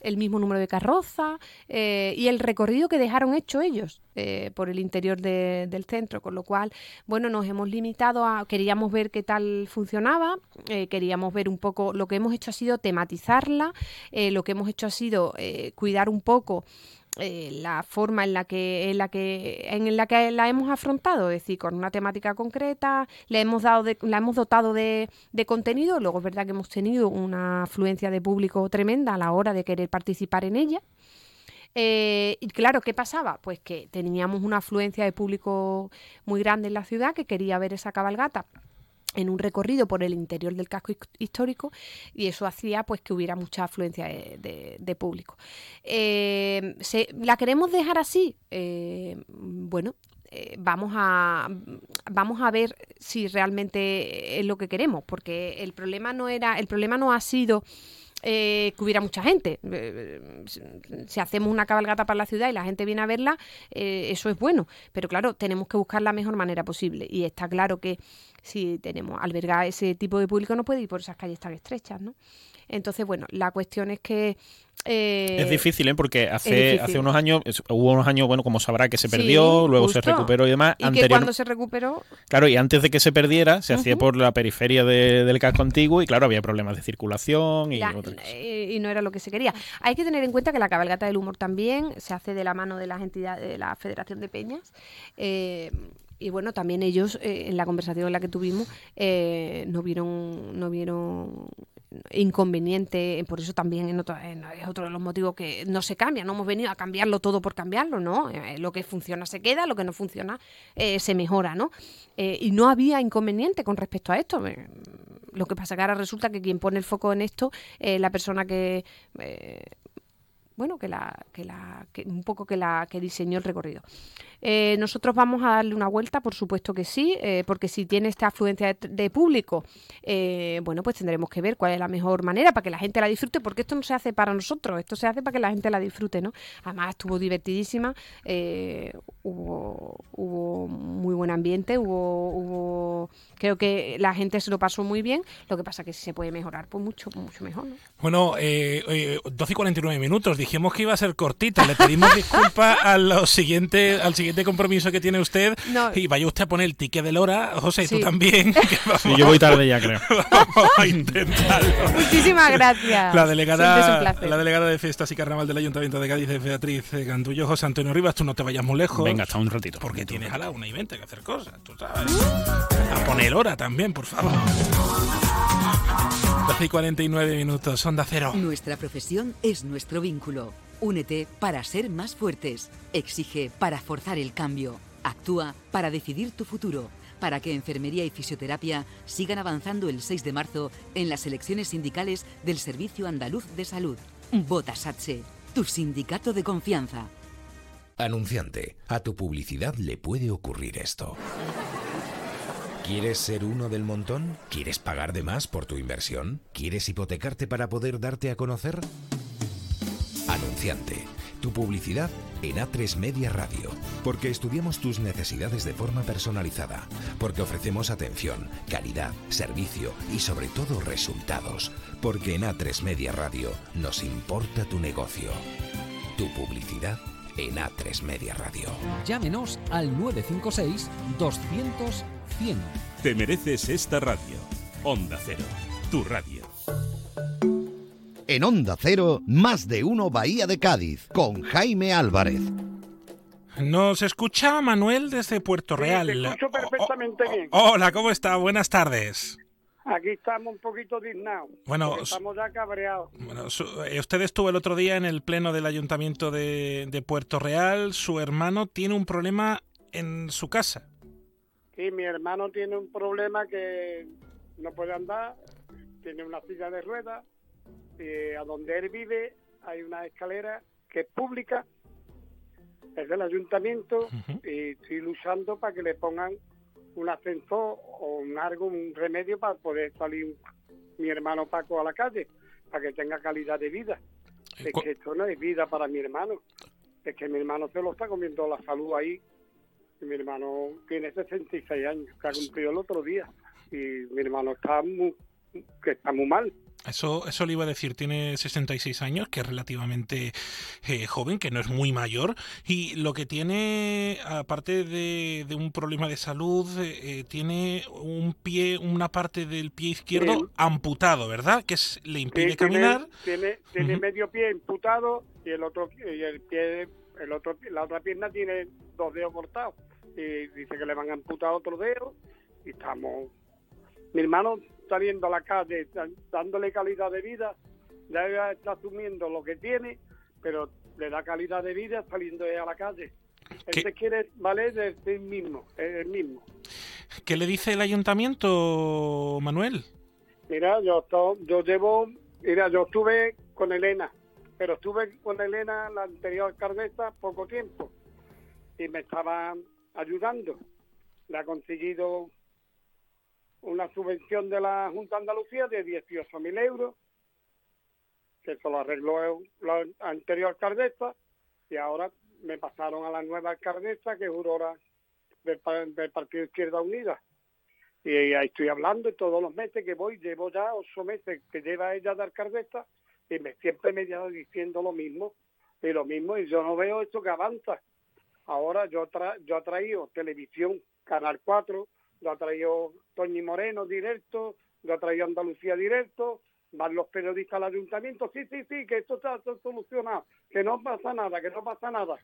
Speaker 12: el mismo número de carroza eh, y el recorrido que dejaron hecho ellos eh, por el interior del centro, con lo cual, bueno, nos hemos limitado a, queríamos ver qué tal funcionaba, eh, queríamos ver un poco, lo que hemos hecho ha sido tematizarla, lo que hemos hecho ha sido cuidar un poco eh, la forma en la que en la que en la que la hemos afrontado, es decir, con una temática concreta, le hemos dado la hemos dotado de, de, contenido, luego es verdad que hemos tenido una afluencia de público tremenda a la hora de querer participar en ella. Eh, y claro, ¿qué pasaba? Pues que teníamos una afluencia de público muy grande en la ciudad que quería ver esa cabalgata en un recorrido por el interior del casco histórico y eso hacía pues que hubiera mucha afluencia de, público. Eh, ¿La queremos dejar así? Eh, bueno, eh, vamos a vamos a ver si realmente es lo que queremos, porque el problema no era, el problema no ha sido que hubiera mucha gente. si hacemos una cabalgata para la ciudad y la gente viene a verla, eso es bueno. Pero claro, tenemos que buscar la mejor manera posible. Y está claro que si tenemos albergar ese tipo de público no puede ir por esas calles tan estrechas, ¿no? Entonces, bueno, la cuestión es que...
Speaker 11: Eh, es difícil, ¿eh? Porque hace, hace unos años, hubo unos años, bueno, como sabrá, que se perdió, luego se recuperó y demás.
Speaker 12: Y que cuando se recuperó...
Speaker 11: Claro, y antes de que se perdiera, se hacía por la periferia del casco antiguo y claro, había problemas de circulación y
Speaker 12: Y no era lo que se quería. Hay que tener en cuenta que la cabalgata del humor también se hace de la mano de las entidades de la Federación de Peñas. Eh, y bueno, también ellos eh, en la conversación en la que tuvimos eh, no vieron no vieron inconveniente, por eso también en otro- en- es otro de los motivos que no se cambia, no hemos venido a cambiarlo todo por cambiarlo, ¿no? Eh, lo que funciona se queda, lo que no funciona eh, se mejora, ¿no? Eh, y no había inconveniente con respecto a esto. Eh, Lo que pasa que ahora resulta que quien pone el foco en esto es la persona que... eh, bueno, que la, que la, un poco que la que diseñó el recorrido. Eh, nosotros vamos a darle una vuelta, por supuesto que sí, eh, porque si tiene esta afluencia de, de público, eh, bueno, pues tendremos que ver cuál es la mejor manera para que la gente la disfrute, porque esto no se hace para nosotros, esto se hace para que la gente la disfrute, ¿no? Además estuvo divertidísima, eh, hubo, hubo muy buen ambiente, hubo, hubo, creo que la gente se lo pasó muy bien, lo que pasa que si se puede mejorar, pues mucho, mucho mejor, ¿no?
Speaker 5: Bueno, eh, eh, 12 y 49 minutos. Dijimos que iba a ser cortita. Le pedimos disculpas a lo siguiente, al siguiente compromiso que tiene usted.
Speaker 12: No.
Speaker 5: Y vaya usted a poner el ticket de Lora. José, y tú también. que vamos-
Speaker 11: Sí, yo voy tarde ya, creo.
Speaker 5: Vamos a intentarlo.
Speaker 12: Muchísimas gracias.
Speaker 5: La delegada, la delegada de Fiestas y Carnaval del Ayuntamiento de Cádiz, Beatriz eh, Gandullo, José Antonio Rivas, tú no te vayas muy lejos.
Speaker 11: Venga, hasta un ratito.
Speaker 5: Porque tienes a la una y veinte que hacer cosas, tú sabes. A poner hora también, por favor. 12 y 49 minutos, onda cero.
Speaker 2: Nuestra profesión es nuestro vínculo. Únete para ser más fuertes. Exige para forzar el cambio. Actúa para decidir tu futuro. Para que enfermería y fisioterapia sigan avanzando el 6 de marzo en las elecciones sindicales del Servicio Andaluz de Salud. Vota SATSE, tu sindicato de confianza.
Speaker 3: Anunciante, a tu publicidad le puede ocurrir esto. ¿Quieres ser uno del montón? ¿Quieres pagar de más por tu inversión? ¿Quieres hipotecarte para poder darte a conocer? Anunciante, tu publicidad en A3 Media Radio. Porque estudiamos tus necesidades de forma personalizada. Porque ofrecemos atención, calidad, servicio y sobre todo resultados. Porque en A3 Media Radio nos importa tu negocio. Tu publicidad en A3 Media Radio.
Speaker 10: Llámenos al 956 200 100.
Speaker 13: Te mereces esta radio. Onda Cero, tu radio.
Speaker 4: En Onda Cero, más de uno Bahía de Cádiz, con Jaime Álvarez.
Speaker 5: Nos escucha Manuel desde Puerto
Speaker 14: Sí,
Speaker 5: Real.
Speaker 14: te escucho perfectamente bien.
Speaker 5: Hola, ¿cómo está? Buenas tardes.
Speaker 14: Aquí estamos un poquito dignados.
Speaker 5: Bueno,
Speaker 14: estamos ya cabreados.
Speaker 5: Bueno, su- eh, usted estuvo el otro día en el pleno del Ayuntamiento de, de Puerto Real. Su hermano tiene un problema en su casa.
Speaker 14: Sí, mi hermano tiene un problema que no puede andar, tiene una silla de ruedas, y a donde él vive hay una escalera que es pública, es del ayuntamiento, y estoy luchando para que le pongan un ascensor o un algo, un remedio para poder salir mi hermano Paco a la calle, para que tenga calidad de vida. Es que esto no es vida para mi hermano, es que mi hermano se lo está comiendo la salud ahí. Y mi hermano tiene 66 años, que ha cumplido el otro día, y mi hermano está muy, que está muy mal.
Speaker 5: Eso, eso le iba a decir, tiene 66 años, que es relativamente eh, joven, que no es muy mayor, y lo que tiene, aparte de, de un problema de salud, eh, tiene un pie, una parte del pie izquierdo
Speaker 14: Sí.
Speaker 5: amputado, ¿verdad? Que es- le impide
Speaker 14: Sí, tiene-
Speaker 5: caminar.
Speaker 14: Tiene, tiene medio pie imputado y el otro y el pie, el otro, la otra pierna tiene dos dedos cortados y dice que le van a amputar otro dedo y estamos. Mi hermano saliendo a la calle, dándole calidad de vida, ya está asumiendo lo que tiene, pero le da calidad de vida saliendo a la calle. Él se quiere valer de sí mismo, el mismo.
Speaker 5: ¿Qué le dice el ayuntamiento, Manuel?
Speaker 14: Mira, yo, to- yo llevo, mira, yo estuve con Elena, pero estuve con Elena, la anterior alcaldesa, poco tiempo y me estaba ayudando. Le ha conseguido una subvención de la Junta de Andalucía de 18.000 euros, que eso lo arregló la anterior alcaldesa y ahora me pasaron a la nueva alcaldesa, que es Aurora del, del Partido Izquierda Unida. Y ahí estoy hablando y todos los meses que voy, llevo ya ocho meses que lleva ella de alcaldesa y me, siempre me lleva diciendo lo mismo y lo mismo y yo no veo esto que avanza. Ahora yo, yo he traído televisión, Canal 4, lo ha traído Toñi Moreno directo, lo ha traído Andalucía directo, van los periodistas al ayuntamiento, sí, sí, sí, que esto está solucionado, que no pasa nada, que no pasa nada.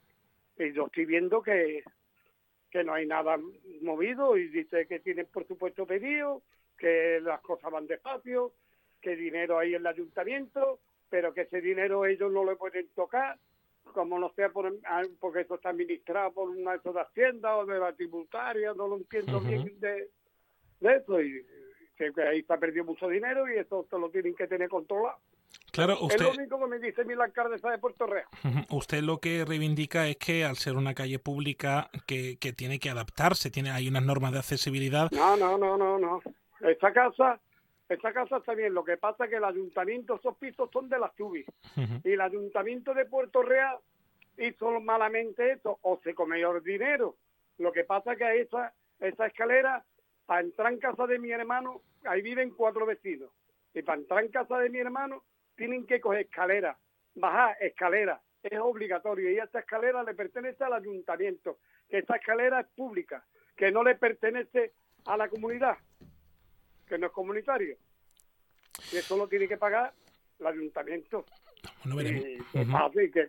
Speaker 14: Y yo estoy viendo que, que no hay nada movido y dice que tienen por supuesto pedido, que las cosas van despacio que dinero hay en el ayuntamiento, pero que ese dinero ellos no lo pueden tocar, como no sea por, ah, porque eso está administrado por una de esas haciendas o de la tributaria, no lo entiendo
Speaker 5: Ujú.
Speaker 14: bien de, de eso, y que, que ahí está perdiendo mucho dinero y eso te lo tienen que tener controlado.
Speaker 5: Claro,
Speaker 14: Es
Speaker 5: usted,
Speaker 14: lo único que me dice la alcaldesa de Puerto Real.
Speaker 5: Usted lo que reivindica es que al ser una calle pública que, que tiene que adaptarse, tiene hay unas normas de accesibilidad.
Speaker 14: No, no, no, no, no. Esta casa, esta casa está bien. Lo que pasa es que el ayuntamiento, esos pisos son de las.
Speaker 5: Ujú.
Speaker 14: Y el ayuntamiento de Puerto Real hizo malamente esto, o se comió el dinero. Lo que pasa es que esa, esa escalera, para entrar en casa de mi hermano, ahí viven cuatro vecinos. Y para entrar en casa de mi hermano, tienen que coger escalera, bajar escalera. Es obligatorio. Y esta escalera le pertenece al ayuntamiento. Que esta escalera es pública, que no le pertenece a la comunidad, que no es comunitario. Y eso lo tiene que pagar el ayuntamiento.
Speaker 5: Bueno, veremos.
Speaker 14: Y que que,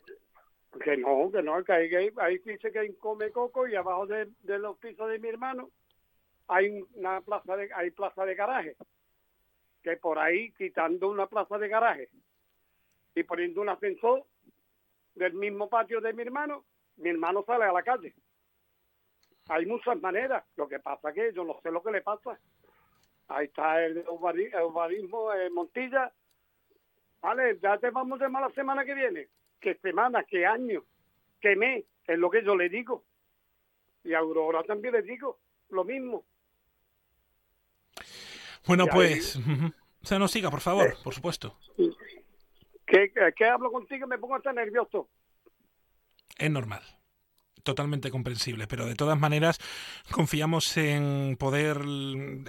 Speaker 14: que no, que no, que ahí, que ahí- ahí dice que hay un come coco y abajo de, de los pisos de mi hermano hay una plaza de, hay plaza de garaje. Que por ahí, quitando una plaza de garaje y poniendo un ascensor del mismo patio de mi hermano, mi hermano sale a la calle. Hay muchas maneras. Lo que pasa que yo no sé lo que le pasa. Ahí está el urbanismo, eh, Montilla. Vale, ya te vamos a llamar la semana que viene. ¿Qué semana? ¿Qué año? ¿Qué mes? Es lo que yo le digo. Y a Aurora también le digo lo mismo.
Speaker 5: Bueno,
Speaker 14: Y ahí-
Speaker 5: pues, ujú. o sea, no siga, por favor, por supuesto.
Speaker 14: ¿Qué, qué- qué hablo contigo? Me pongo hasta nervioso.
Speaker 5: Es normal. Totalmente comprensible, pero de todas maneras confiamos en poder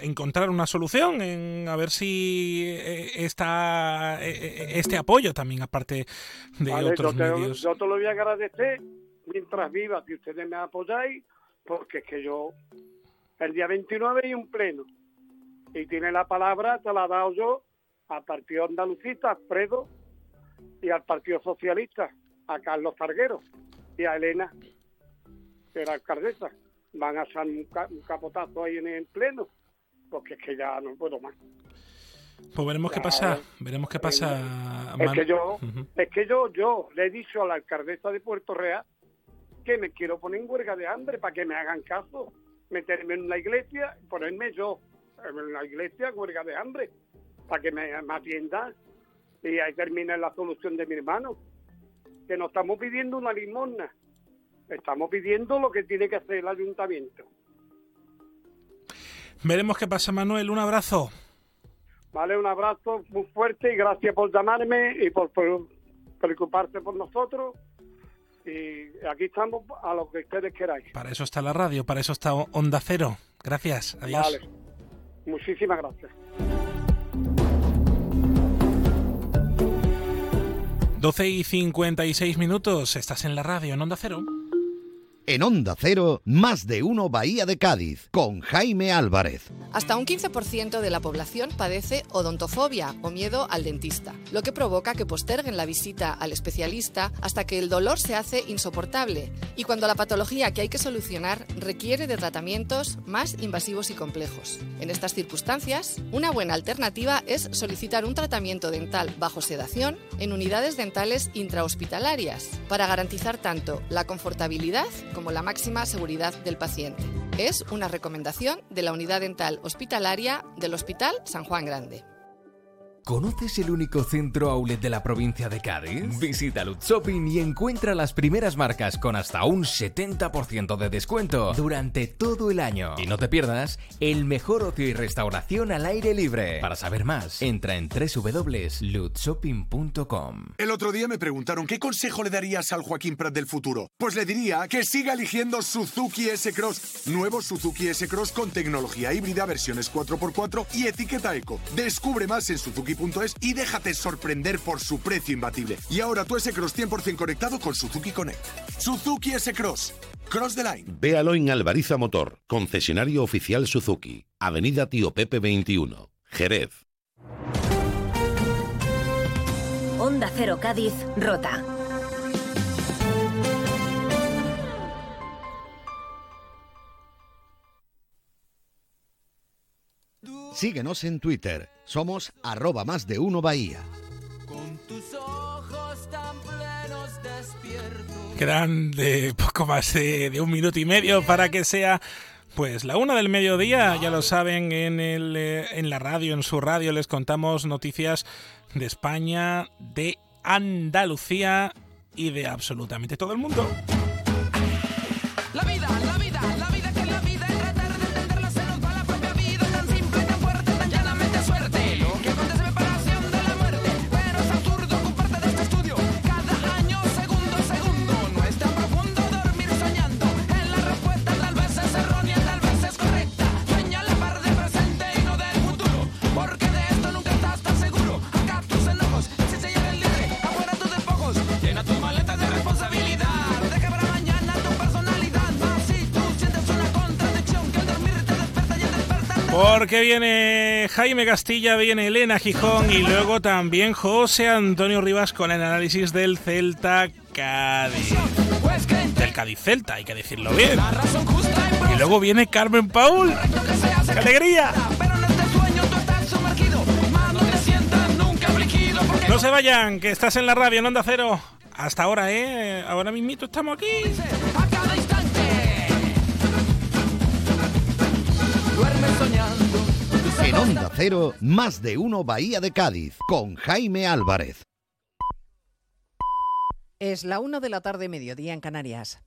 Speaker 5: encontrar una solución, en a ver si eh, esta, eh, eh, este apoyo también, aparte de
Speaker 14: Vale,
Speaker 5: otros
Speaker 14: yo, te,
Speaker 5: medios.
Speaker 14: yo te lo voy a agradecer mientras viva, si ustedes me apoyáis, porque es que yo, el día 29 hay un pleno, y tiene la palabra, te la he dado yo, al Partido Andalucista, Alfredo, y al Partido Socialista, a Carlos Targuero, y a Elena, que era alcaldesa. Van a hacer un, ca- un capotazo ahí en el pleno, porque es que ya no puedo más.
Speaker 5: Pues veremos qué pasa, veremos qué pasa.
Speaker 14: Es que yo, es que yo, yo le he dicho a la alcaldesa de Puerto Real que me quiero poner en huelga de hambre para que me hagan caso, meterme en la iglesia, ponerme yo en la iglesia huelga de hambre para que me, me atiendan y ahí termina la solución de mi hermano. Que no estamos pidiendo una limosna, estamos pidiendo lo que tiene que hacer el ayuntamiento.
Speaker 5: Veremos qué pasa, Manuel. Un abrazo.
Speaker 14: Vale, un abrazo muy fuerte y gracias por llamarme y por, por preocuparse por nosotros. Y aquí estamos a lo que ustedes queráis.
Speaker 5: Para eso está la radio, para eso está Onda Cero. Gracias. Adiós.
Speaker 14: Vale. Muchísimas gracias.
Speaker 5: 12 y 56 minutos. Estás en la radio, en Onda Cero.
Speaker 4: En Onda Cero, más de uno Bahía de Cádiz, con Jaime Álvarez.
Speaker 15: Hasta un 15% de la población padece odontofobia o miedo al dentista, lo que provoca que posterguen la visita al especialista hasta que el dolor se hace insoportable y cuando la patología que hay que solucionar requiere de tratamientos más invasivos y complejos. En estas circunstancias, una buena alternativa es solicitar un tratamiento dental bajo sedación en unidades dentales intrahospitalarias para garantizar tanto la confortabilidad la máxima seguridad del paciente. Es una recomendación de la Unidad Dental Hospitalaria del Hospital San Juan Grande.
Speaker 16: ¿Conoces el único centro outlet de la provincia de Cádiz? Visita Lutz Shopping y encuentra las primeras marcas con hasta un 70% de descuento durante todo el año. Y no te pierdas el mejor ocio y restauración al aire libre. Para saber más, entra en www.lutzshopping.com.
Speaker 17: El otro día me preguntaron qué consejo le darías al Joaquín Prat del futuro. Pues le diría que siga eligiendo Suzuki S-Cross. Nuevo Suzuki S-Cross con tecnología híbrida, versiones 4x4 y etiqueta eco. Descubre más en suzuki.es y déjate sorprender por su precio imbatible. Y ahora tu S-Cross 100% conectado con Suzuki Connect. Suzuki S-Cross. Cross the line.
Speaker 18: Véalo en Alvariza Motor, concesionario oficial Suzuki, Avenida Tío Pepe 21, Jerez.
Speaker 9: Onda Cero Cádiz, Rota.
Speaker 4: Síguenos en Twitter. Somos arroba más de uno Bahía.
Speaker 5: tus ojos tan plenos despiertos.
Speaker 19: Quedan de poco más de, de un minuto y medio para que sea pues la una del mediodía, ya lo saben, en, el, eh, en la radio, en su radio, les contamos noticias de España, de Andalucía y de absolutamente todo el mundo.
Speaker 5: Porque
Speaker 19: viene Jaime Castilla, viene Elena Gijón y luego también José Antonio Rivas con el análisis del Celta Cádiz. Del Cádiz Celta, hay que decirlo bien. Y luego viene Carmen Paul. ¡Qué alegría! No se vayan, que estás en la radio, en Onda Cero. Hasta ahora, ¿eh? Ahora mismito estamos aquí.
Speaker 4: Onda Cero, más de uno Bahía de Cádiz, con Jaime Álvarez.
Speaker 20: Es la una de la tarde, mediodía en Canarias.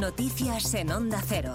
Speaker 9: Noticias en Onda Cero.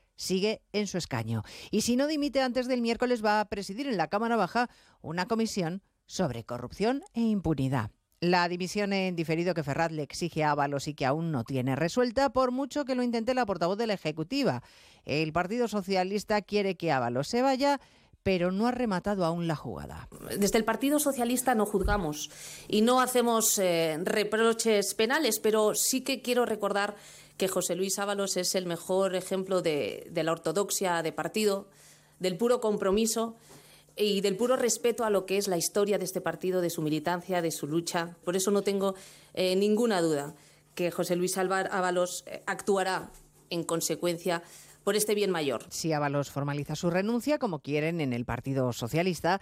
Speaker 20: sigue en su escaño. Y si no dimite antes del miércoles, va a presidir en la Cámara Baja una comisión sobre corrupción e impunidad. La dimisión en diferido que Ferraz le exige a Ábalos y que aún no tiene resuelta, por mucho que lo intente la portavoz de la Ejecutiva. El Partido Socialista quiere que Ábalos se vaya, pero no ha rematado aún la jugada.
Speaker 21: Desde el Partido Socialista no juzgamos y no hacemos eh, reproches penales, pero sí que quiero recordar que José Luis Ábalos es el mejor ejemplo de, la ortodoxia de partido, del puro compromiso y del puro respeto a lo que es la historia de este partido, de su militancia, de su lucha. Por eso no tengo eh, ninguna duda que José Luis Ábalos eh, actuará en consecuencia por este bien mayor.
Speaker 20: Si Ábalos formaliza su renuncia, como quieren en el Partido Socialista,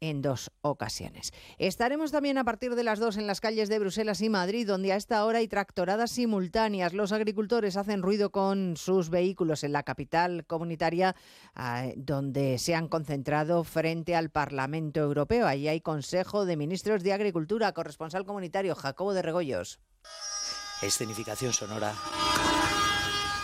Speaker 20: en dos ocasiones. Estaremos también a partir de las dos en las calles de Bruselas y Madrid, donde a esta hora hay tractoradas simultáneas. Los agricultores hacen ruido con sus vehículos en la capital comunitaria, eh, donde se han concentrado frente al Parlamento Europeo. Ahí hay Consejo de Ministros de Agricultura, corresponsal comunitario Jacobo de Regoyos.
Speaker 22: Escenificación sonora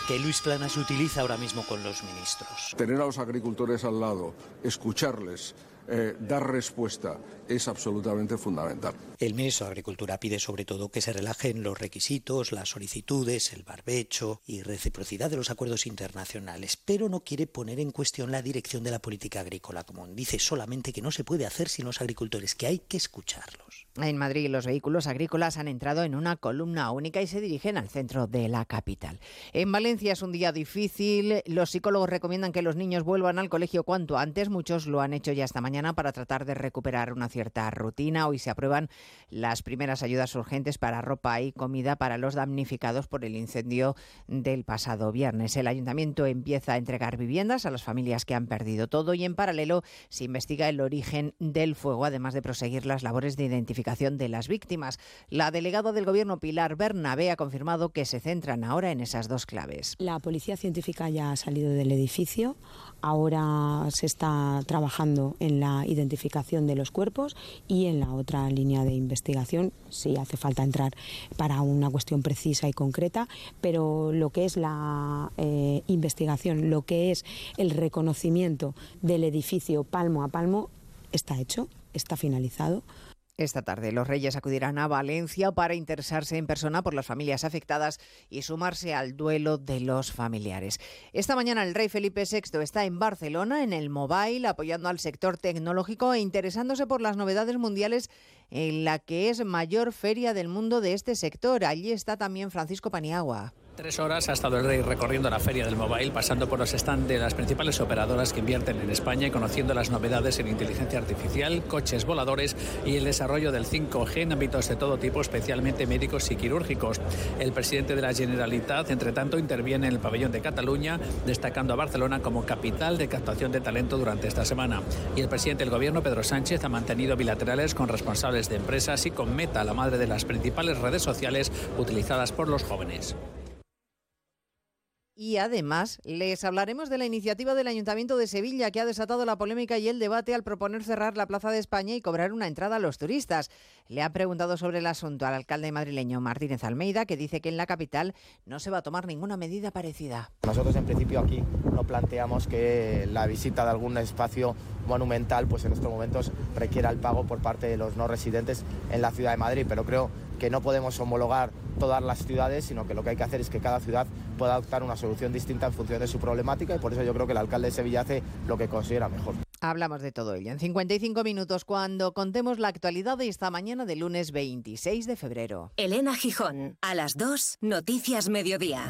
Speaker 22: que Luis Planas utiliza ahora mismo con los ministros.
Speaker 23: Tener a los agricultores al lado, escucharles, eh, dar respuesta es absolutamente fundamental.
Speaker 22: El ministro de Agricultura pide sobre todo que se relajen los requisitos, las solicitudes, el barbecho y reciprocidad de los acuerdos internacionales, pero no quiere poner en cuestión la dirección de la política agrícola común. Dice solamente que no se puede hacer sin los agricultores, que hay que escucharlos.
Speaker 20: En Madrid los vehículos agrícolas han entrado en una columna única y se dirigen al centro de la capital. En Valencia es un día difícil. Los psicólogos recomiendan que los niños vuelvan al colegio cuanto antes. Muchos lo han hecho ya esta mañana para tratar de recuperar una cierta rutina. Hoy se aprueban las primeras ayudas urgentes para ropa y comida para los damnificados por el incendio del pasado viernes. El ayuntamiento empieza a entregar viviendas a las familias que han perdido todo y en paralelo se investiga el origen del fuego, además de proseguir las labores de identificación de las víctimas. La delegada del Gobierno, Pilar Bernabé, ha confirmado que se centran ahora en esas dos claves.
Speaker 24: La policía científica ya ha salido del edificio. Ahora se está trabajando en la identificación de los cuerpos y en la otra línea de investigación, si hace falta entrar para una cuestión precisa y concreta, pero lo que es la eh, investigación, lo que es el reconocimiento del edificio palmo a palmo, está hecho, está finalizado.
Speaker 20: Esta tarde los Reyes acudirán a Valencia para interesarse en persona por las familias afectadas y sumarse al duelo de los familiares. Esta mañana el rey Felipe VI está en Barcelona, en el Mobile, apoyando al sector tecnológico e interesándose por las novedades mundiales en la que es mayor feria del mundo de este sector. Allí está también Francisco Paniagua.
Speaker 25: Tres horas ha estado el rey recorriendo la feria del mobile, pasando por los stands de las principales operadoras que invierten en España y conociendo las novedades en inteligencia artificial, coches voladores y el desarrollo del 5G en ámbitos de todo tipo, especialmente médicos y quirúrgicos. El presidente de la Generalitat, entre tanto, interviene en el pabellón de Cataluña, destacando a Barcelona como capital de captación de talento durante esta semana. Y el presidente del gobierno, Pedro Sánchez, ha mantenido bilaterales con responsables de empresas y con Meta, la madre de las principales redes sociales utilizadas por los jóvenes.
Speaker 20: Y además les hablaremos de la iniciativa del Ayuntamiento de Sevilla que ha desatado la polémica y el debate al proponer cerrar la Plaza de España y cobrar una entrada a los turistas. Le ha preguntado sobre el asunto al alcalde madrileño Martínez Almeida, que dice que en la capital no se va a tomar ninguna medida parecida.
Speaker 22: Nosotros en principio aquí no planteamos que la visita de algún espacio monumental pues en estos momentos requiera el pago por parte de los no residentes en la ciudad de Madrid, pero creo que no podemos homologar todas las ciudades, sino que lo que hay que hacer es que cada ciudad pueda adoptar una solución distinta en función de su problemática y por eso yo creo que el alcalde de Sevilla hace lo que considera mejor.
Speaker 20: Hablamos de todo ello en 55 minutos cuando contemos la actualidad de esta mañana de lunes 26 de febrero.
Speaker 9: Elena Gijón, a las 2, Noticias Mediodía.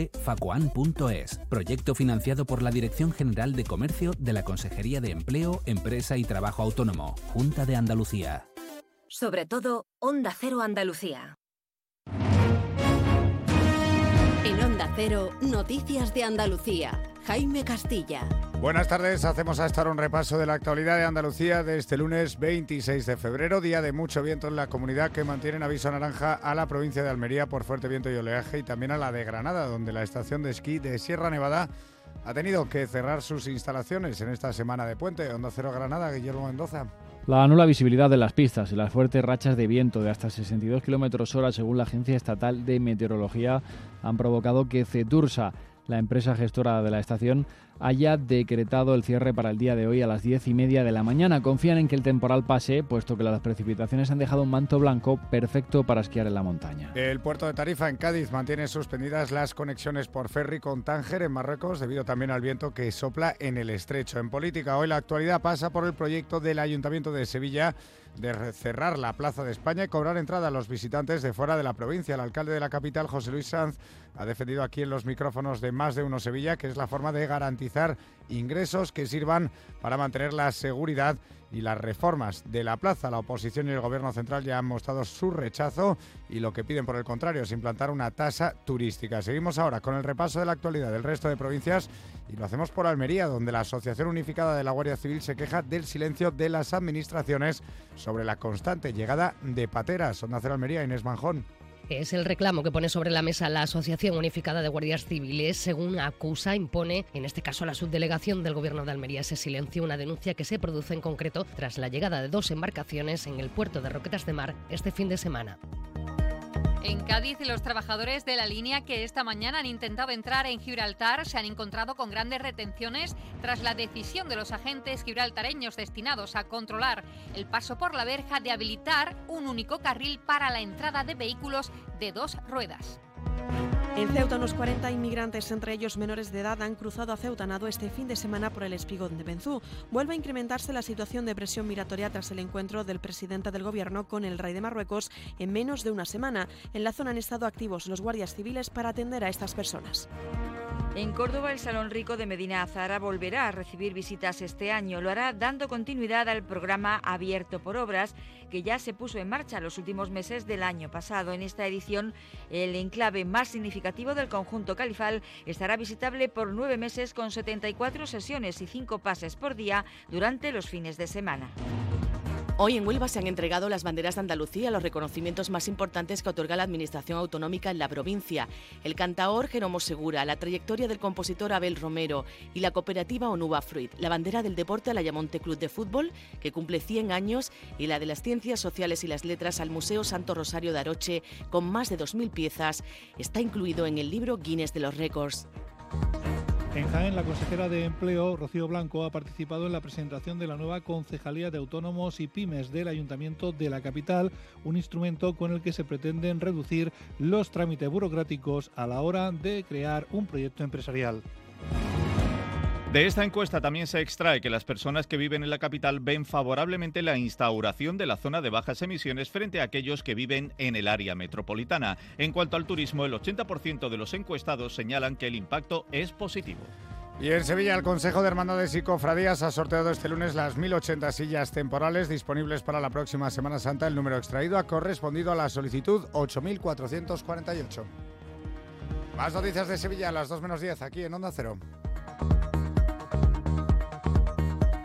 Speaker 10: www.facoan.es. Proyecto financiado por la Dirección General de Comercio de la Consejería de Empleo, Empresa y Trabajo Autónomo, Junta de Andalucía.
Speaker 9: Sobre todo, Onda Cero Andalucía.
Speaker 26: En Onda Cero, Noticias de Andalucía. Jaime Castilla.
Speaker 27: Buenas tardes, hacemos a estar un repaso de la actualidad de Andalucía de este lunes 26 de febrero, día de mucho viento en la comunidad que mantiene aviso naranja a la provincia de Almería por fuerte viento y oleaje y también a la de Granada, donde la estación de esquí de Sierra Nevada ha tenido que cerrar sus instalaciones en esta semana de puente. Onda Cero Granada, Guillermo Mendoza.
Speaker 28: La nula visibilidad de las pistas y las fuertes rachas de viento de hasta 62 kilómetros hora, según la Agencia Estatal de Meteorología, han provocado que Cetursa,
Speaker 29: la empresa gestora de la estación, haya decretado el cierre para el día de hoy a las diez y media de la mañana. Confían en que el temporal pase, puesto que las precipitaciones han dejado un manto blanco perfecto para esquiar en la montaña.
Speaker 27: El puerto de Tarifa en Cádiz mantiene suspendidas las conexiones por ferry con Tánger en Marruecos debido también al viento que sopla en el estrecho. En política, hoy la actualidad pasa por el proyecto del Ayuntamiento de Sevilla de cerrar la Plaza de España y cobrar entrada a los visitantes de fuera de la provincia. El alcalde de la capital, José Luis Sanz, ha defendido aquí en los micrófonos de Más de Uno Sevilla que es la forma de garantizar ingresos que sirvan para mantener la seguridad y las reformas de la plaza. La oposición y el gobierno central ya han mostrado su rechazo y lo que piden por el contrario es implantar una tasa turística. Seguimos ahora con el repaso de la actualidad del resto de provincias y lo hacemos por Almería, donde la Asociación Unificada de la Guardia Civil se queja del silencio de las administraciones sobre la constante llegada de pateras. Son Cero Almería, Inés Manjón.
Speaker 30: Es el reclamo que pone sobre la mesa la Asociación Unificada de Guardias Civiles. Según acusa, impone, en este caso la subdelegación del Gobierno de Almería, ese silencio, una denuncia que se produce en concreto tras la llegada de dos embarcaciones en el puerto de Roquetas de Mar este fin de semana.
Speaker 25: En Cádiz, los trabajadores de la línea que esta mañana han intentado entrar en Gibraltar se han encontrado con grandes retenciones tras la decisión de los agentes gibraltareños destinados a controlar el paso por la verja de habilitar un único carril para la entrada de vehículos de dos ruedas.
Speaker 31: En Ceuta, unos 40 inmigrantes, entre ellos menores de edad, han cruzado a Ceuta Nado este fin de semana por el espigón de Benzú. Vuelve a incrementarse la situación de presión migratoria tras el encuentro del presidente del gobierno con el rey de Marruecos en menos de una semana. En la zona han estado activos los guardias civiles para atender a estas personas.
Speaker 32: En Córdoba, el Salón Rico de Medina Azara volverá a recibir visitas este año. Lo hará dando continuidad al programa Abierto por Obras, que ya se puso en marcha los últimos meses del año pasado. En esta edición, el enclave más significativo del conjunto califal estará visitable por nueve meses con 74 sesiones y cinco pases por día durante los fines de semana.
Speaker 33: Hoy en Huelva se han entregado las banderas de Andalucía, los reconocimientos más importantes que otorga la Administración Autonómica en la provincia. El cantaor Jeromo Segura, la trayectoria del compositor Abel Romero y la cooperativa Onuba Fruit, la bandera del deporte al Ayamonte Club de Fútbol, que cumple 100 años, y la de las ciencias sociales y las letras al Museo Santo Rosario de Aroche, con más de 2.000 piezas, está incluido en el libro Guinness de los Récords.
Speaker 34: En Jaén, la consejera de Empleo, Rocío Blanco, ha participado en la presentación de la nueva Concejalía de Autónomos y Pymes del Ayuntamiento de la capital, un instrumento con el que se pretenden reducir los trámites burocráticos a la hora de crear un proyecto empresarial.
Speaker 22: De esta encuesta también se extrae que las personas que viven en la capital ven favorablemente la instauración de la zona de bajas emisiones frente a aquellos que viven en el área metropolitana. En cuanto al turismo, el 80% de los encuestados señalan que el impacto es positivo.
Speaker 27: Y en Sevilla, el Consejo de Hermandades y Cofradías ha sorteado este lunes las 1.080 sillas temporales disponibles para la próxima Semana Santa. El número extraído ha correspondido a la solicitud 8.448. Más noticias de Sevilla a las 2 menos 10 aquí en Onda Cero.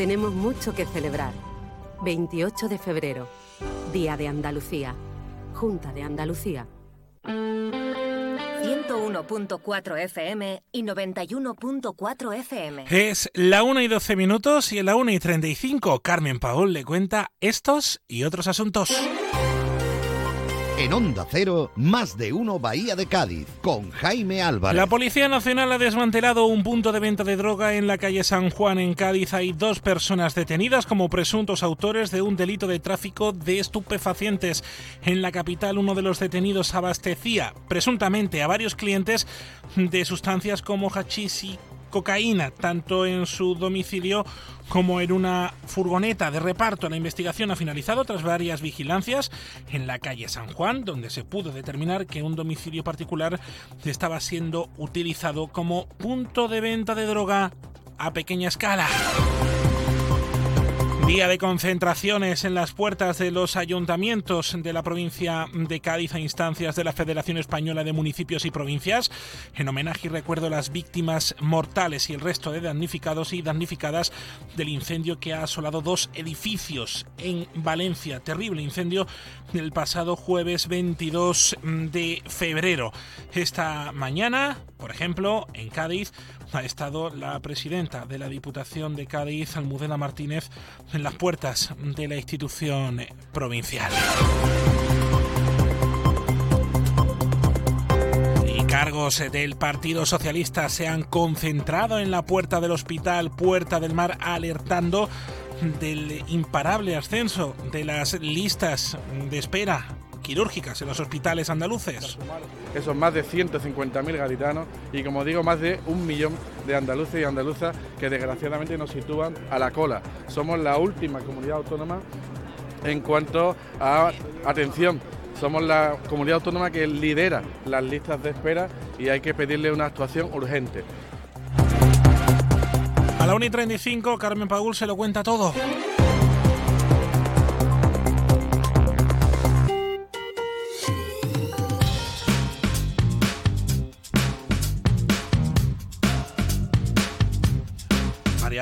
Speaker 9: tenemos mucho que celebrar. 28 de febrero, Día de Andalucía, Junta de Andalucía. 101.4 FM y 91.4 FM.
Speaker 5: Es la 1 y 12 minutos y en la 1 y 35 Carmen Paul le cuenta estos y otros asuntos.
Speaker 4: En Onda Cero, más de uno Bahía de Cádiz, con Jaime Álvarez.
Speaker 5: La Policía Nacional ha desmantelado un punto de venta de droga en la calle San Juan, en Cádiz. Hay dos personas detenidas como presuntos autores de un delito de tráfico de estupefacientes. En la capital, uno de los detenidos abastecía presuntamente a varios clientes de sustancias como hachís y cocaína, tanto en su domicilio como en una furgoneta de reparto. La investigación ha finalizado tras varias vigilancias en la calle San Juan, donde se pudo determinar que un domicilio particular estaba siendo utilizado como punto de venta de droga a pequeña escala. Día de concentraciones en las puertas de los ayuntamientos de la provincia de Cádiz a instancias de la Federación Española de Municipios y Provincias, en homenaje y recuerdo a las víctimas mortales y el resto de damnificados y damnificadas del incendio que ha asolado dos edificios en Valencia. Terrible incendio el pasado jueves 22 de febrero. Esta mañana, por ejemplo, en Cádiz, ha estado la presidenta de la Diputación de Cádiz, Almudena Martínez, en las puertas de la institución provincial. Y cargos del Partido Socialista se han concentrado en la puerta del hospital Puerta del Mar alertando del imparable ascenso de las listas de espera quirúrgicas en los hospitales andaluces.
Speaker 35: Esos más de 150.000 gaditanos y, como digo, más de un millón de andaluces y andaluzas que desgraciadamente nos sitúan a la cola. Somos la última comunidad autónoma en cuanto a atención. Somos la comunidad autónoma que lidera las listas de espera y hay que pedirle una actuación urgente.
Speaker 5: A la 1 y 35, Carmen Paul se lo cuenta todo.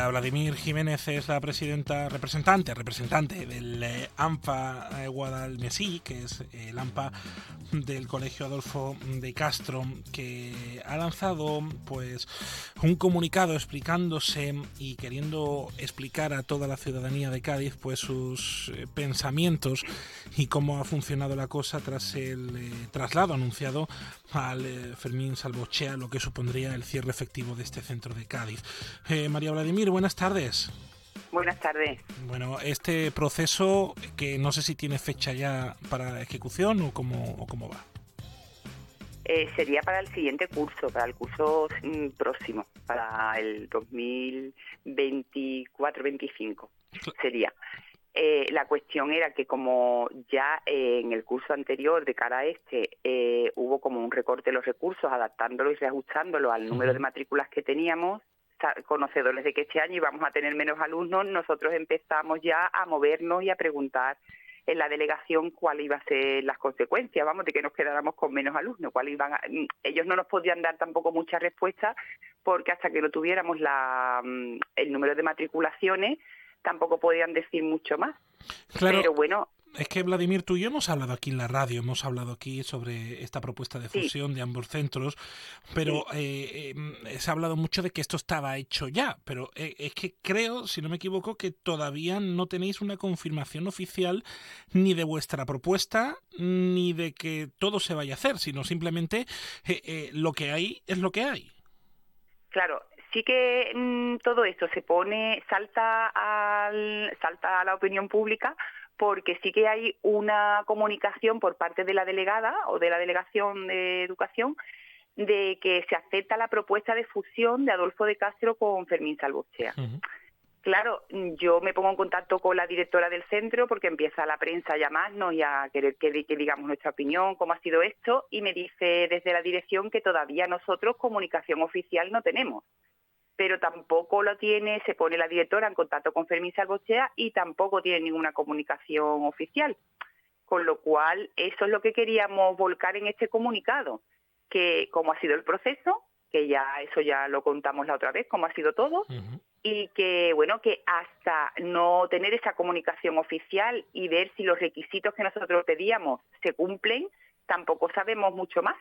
Speaker 5: Vladimir Jiménez es la presidenta, representante, representante del eh, AMPA eh, Guadalmesí, que es el AMPA del Colegio Adolfo de Castro, que ha lanzado pues un comunicado explicándose y queriendo explicar a toda la ciudadanía de Cádiz pues sus eh, pensamientos y cómo ha funcionado la cosa tras el traslado anunciado al Fermín Salvochea, lo que supondría el cierre efectivo de este centro de Cádiz. María Vladimir, buenas tardes.
Speaker 36: Buenas tardes.
Speaker 5: Bueno, este proceso que no sé si tiene fecha ya para ejecución o cómo, o cómo va.
Speaker 36: Eh, sería para el siguiente curso, para el curso mm, próximo, para el 2024-25 sería. Eh, la cuestión era que como ya eh, en el curso anterior de cara a este hubo como un recorte de los recursos, adaptándolo y reajustándolo al número de matrículas que teníamos, conocedores de que este año íbamos a tener menos alumnos, nosotros empezamos ya a movernos y a preguntar en la delegación cuál iba a ser las consecuencias, vamos, de que nos quedáramos con menos alumnos, cuál iban mm, ellos no nos podían dar tampoco muchas respuestas porque hasta que no tuviéramos la, mm, el número de matriculaciones tampoco podían decir mucho más.
Speaker 5: Claro.
Speaker 36: Pero bueno,
Speaker 5: es que Vladimir, tú y yo hemos hablado aquí en la radio, hemos hablado aquí sobre esta propuesta de fusión de ambos centros, pero eh, em, se ha hablado mucho de que esto estaba hecho ya, pero eh, es que creo, si no me equivoco, que todavía no tenéis una confirmación oficial ni de vuestra propuesta ni de que todo se vaya a hacer, sino simplemente eh, lo que hay es lo que hay.
Speaker 36: Claro, sí que mm, todo esto se pone, salta, al, salta a la opinión pública porque sí que hay una comunicación por parte de la delegada o de la delegación de educación de que se acepta la propuesta de fusión de Adolfo de Castro con Fermín Salvochea. Claro, yo me pongo en contacto con la directora del centro porque empieza la prensa a llamarnos y a querer que, que, digamos nuestra opinión, cómo ha sido esto, y me dice desde la dirección que todavía nosotros comunicación oficial no tenemos pero tampoco lo tiene, se pone la directora en contacto con Fermín Salvochea y tampoco tiene ninguna comunicación oficial. Con lo cual, eso es lo que queríamos volcar en este comunicado, que cómo ha sido el proceso, que ya eso ya lo contamos la otra vez, cómo ha sido todo, y que, bueno, que hasta no tener esa comunicación oficial y ver si los requisitos que nosotros pedíamos se cumplen, tampoco sabemos mucho más.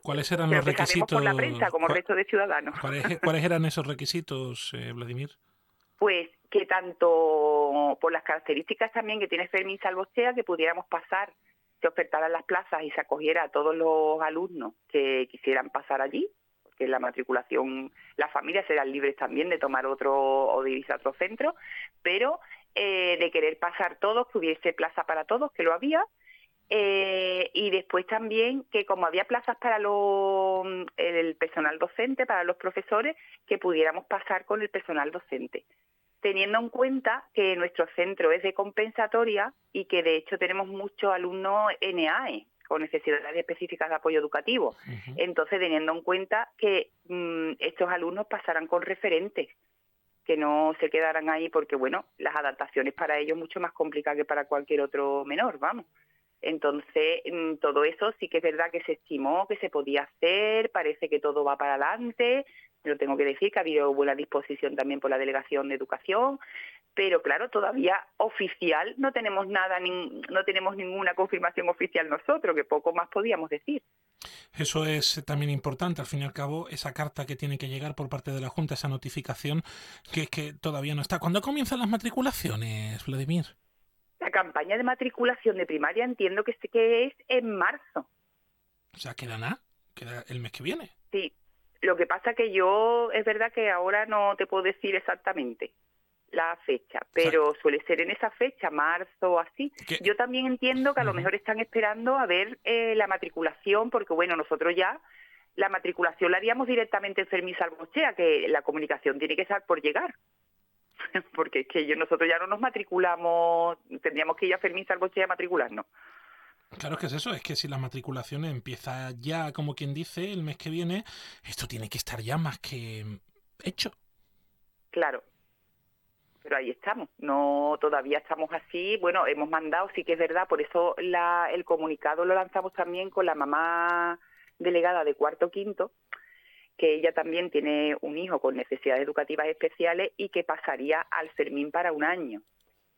Speaker 5: ¿Cuáles eran los requisitos?
Speaker 36: Por la prensa, como resto de ciudadanos.
Speaker 5: ¿Cuáles, eran esos requisitos, eh, Vladimir?
Speaker 36: Pues que tanto por las características también que tiene Fermín Salvostea, que pudiéramos pasar, se ofertaran las plazas y se acogiera a todos los alumnos que quisieran pasar allí, porque la matriculación, las familias serán libres también de tomar otro o de irse a otro centro, pero eh, de querer pasar todos, que hubiese plaza para todos, que lo había, eh, y después también que como había plazas para el personal docente, para los profesores, que pudiéramos pasar con el personal docente. Teniendo en cuenta que nuestro centro es de compensatoria y que de hecho tenemos muchos alumnos NAE, con necesidades específicas de apoyo educativo. Entonces, teniendo en cuenta que mm, estos alumnos pasarán con referentes que no se quedaran ahí porque, bueno, las adaptaciones para ellos mucho más complicadas que para cualquier otro menor, vamos. Entonces, mm, todo eso sí que es verdad que se estimó que se podía hacer, parece que todo va para adelante, pero tengo que decir que ha habido buena disposición también por la Delegación de Educación, pero claro, todavía oficial no tenemos nada, no tenemos ninguna confirmación oficial nosotros, que poco más podíamos decir.
Speaker 5: Eso es también importante, al fin y al cabo, esa carta que tiene que llegar por parte de la Junta, esa notificación que, que todavía no está. ¿Cuándo comienzan las matriculaciones, Vladimir?
Speaker 36: Campaña de matriculación de primaria entiendo que, que es en marzo.
Speaker 5: O sea, queda nada, queda el mes que viene.
Speaker 36: Sí, lo que pasa que yo, es verdad que ahora no te puedo decir exactamente la fecha, pero suele ser en esa fecha, marzo o así. Yo también entiendo que a lo mejor están esperando a ver eh, la matriculación, porque bueno, nosotros ya la matriculación la haríamos directamente en Fermín Salvochea, que la comunicación tiene que estar por llegar. porque es que yo, nosotros ya no nos matriculamos, tendríamos que ir a Fermín Salvochea a matricularnos.
Speaker 5: Claro que es eso, es que si la matriculación empieza ya, como quien dice, el mes que viene, esto tiene que estar ya más que hecho.
Speaker 36: Claro, pero ahí estamos. No, todavía estamos así. Bueno, hemos mandado, sí que es verdad, por eso la, el comunicado lo lanzamos también con la mamá delegada de cuarto quinto, que ella también tiene un hijo con necesidades educativas especiales y que pasaría al Fermín para un año.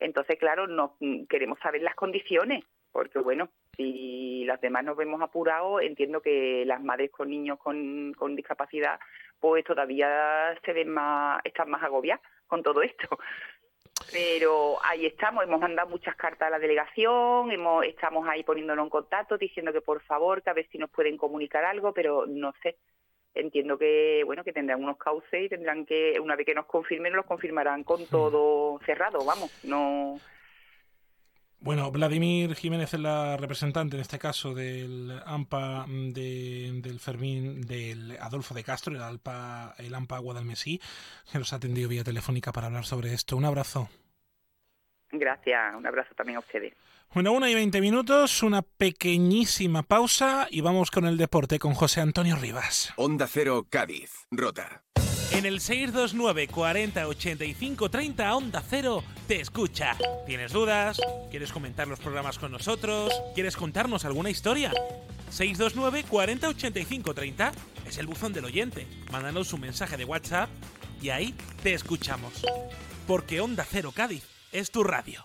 Speaker 36: Entonces, claro, no queremos saber las condiciones, porque bueno, si las demás nos vemos apurados, entiendo que las madres con niños con, con discapacidad, pues todavía se ven más, están más agobiadas con todo esto. Pero ahí estamos, hemos mandado muchas cartas a la delegación, hemos, estamos ahí poniéndonos en contacto, diciendo que por favor, que a ver si nos pueden comunicar algo, pero no sé. Entiendo que bueno que tendrán unos cauces y tendrán que una vez que nos confirmen los confirmarán con todo cerrado, vamos, no
Speaker 5: bueno, Vladimir Jiménez es la representante en este caso del AMPA del Fermín, del Adolfo de Castro, el, AMPA, el AMPA Guadalmesí, que nos ha atendido vía telefónica para hablar sobre esto. Un abrazo.
Speaker 36: Gracias, un abrazo también a ustedes.
Speaker 5: Bueno, una y veinte minutos, una pequeñísima pausa y vamos con el deporte con José Antonio Rivas.
Speaker 17: Onda Cero Cádiz, Rota.
Speaker 5: En el 629 40 85 30 Onda Cero te escucha. ¿Tienes dudas? ¿Quieres comentar los programas con nosotros? ¿Quieres contarnos alguna historia? 629 40 85 30 es el buzón del oyente. Mándanos un mensaje de WhatsApp y ahí te escuchamos. Porque Onda Cero Cádiz es tu radio.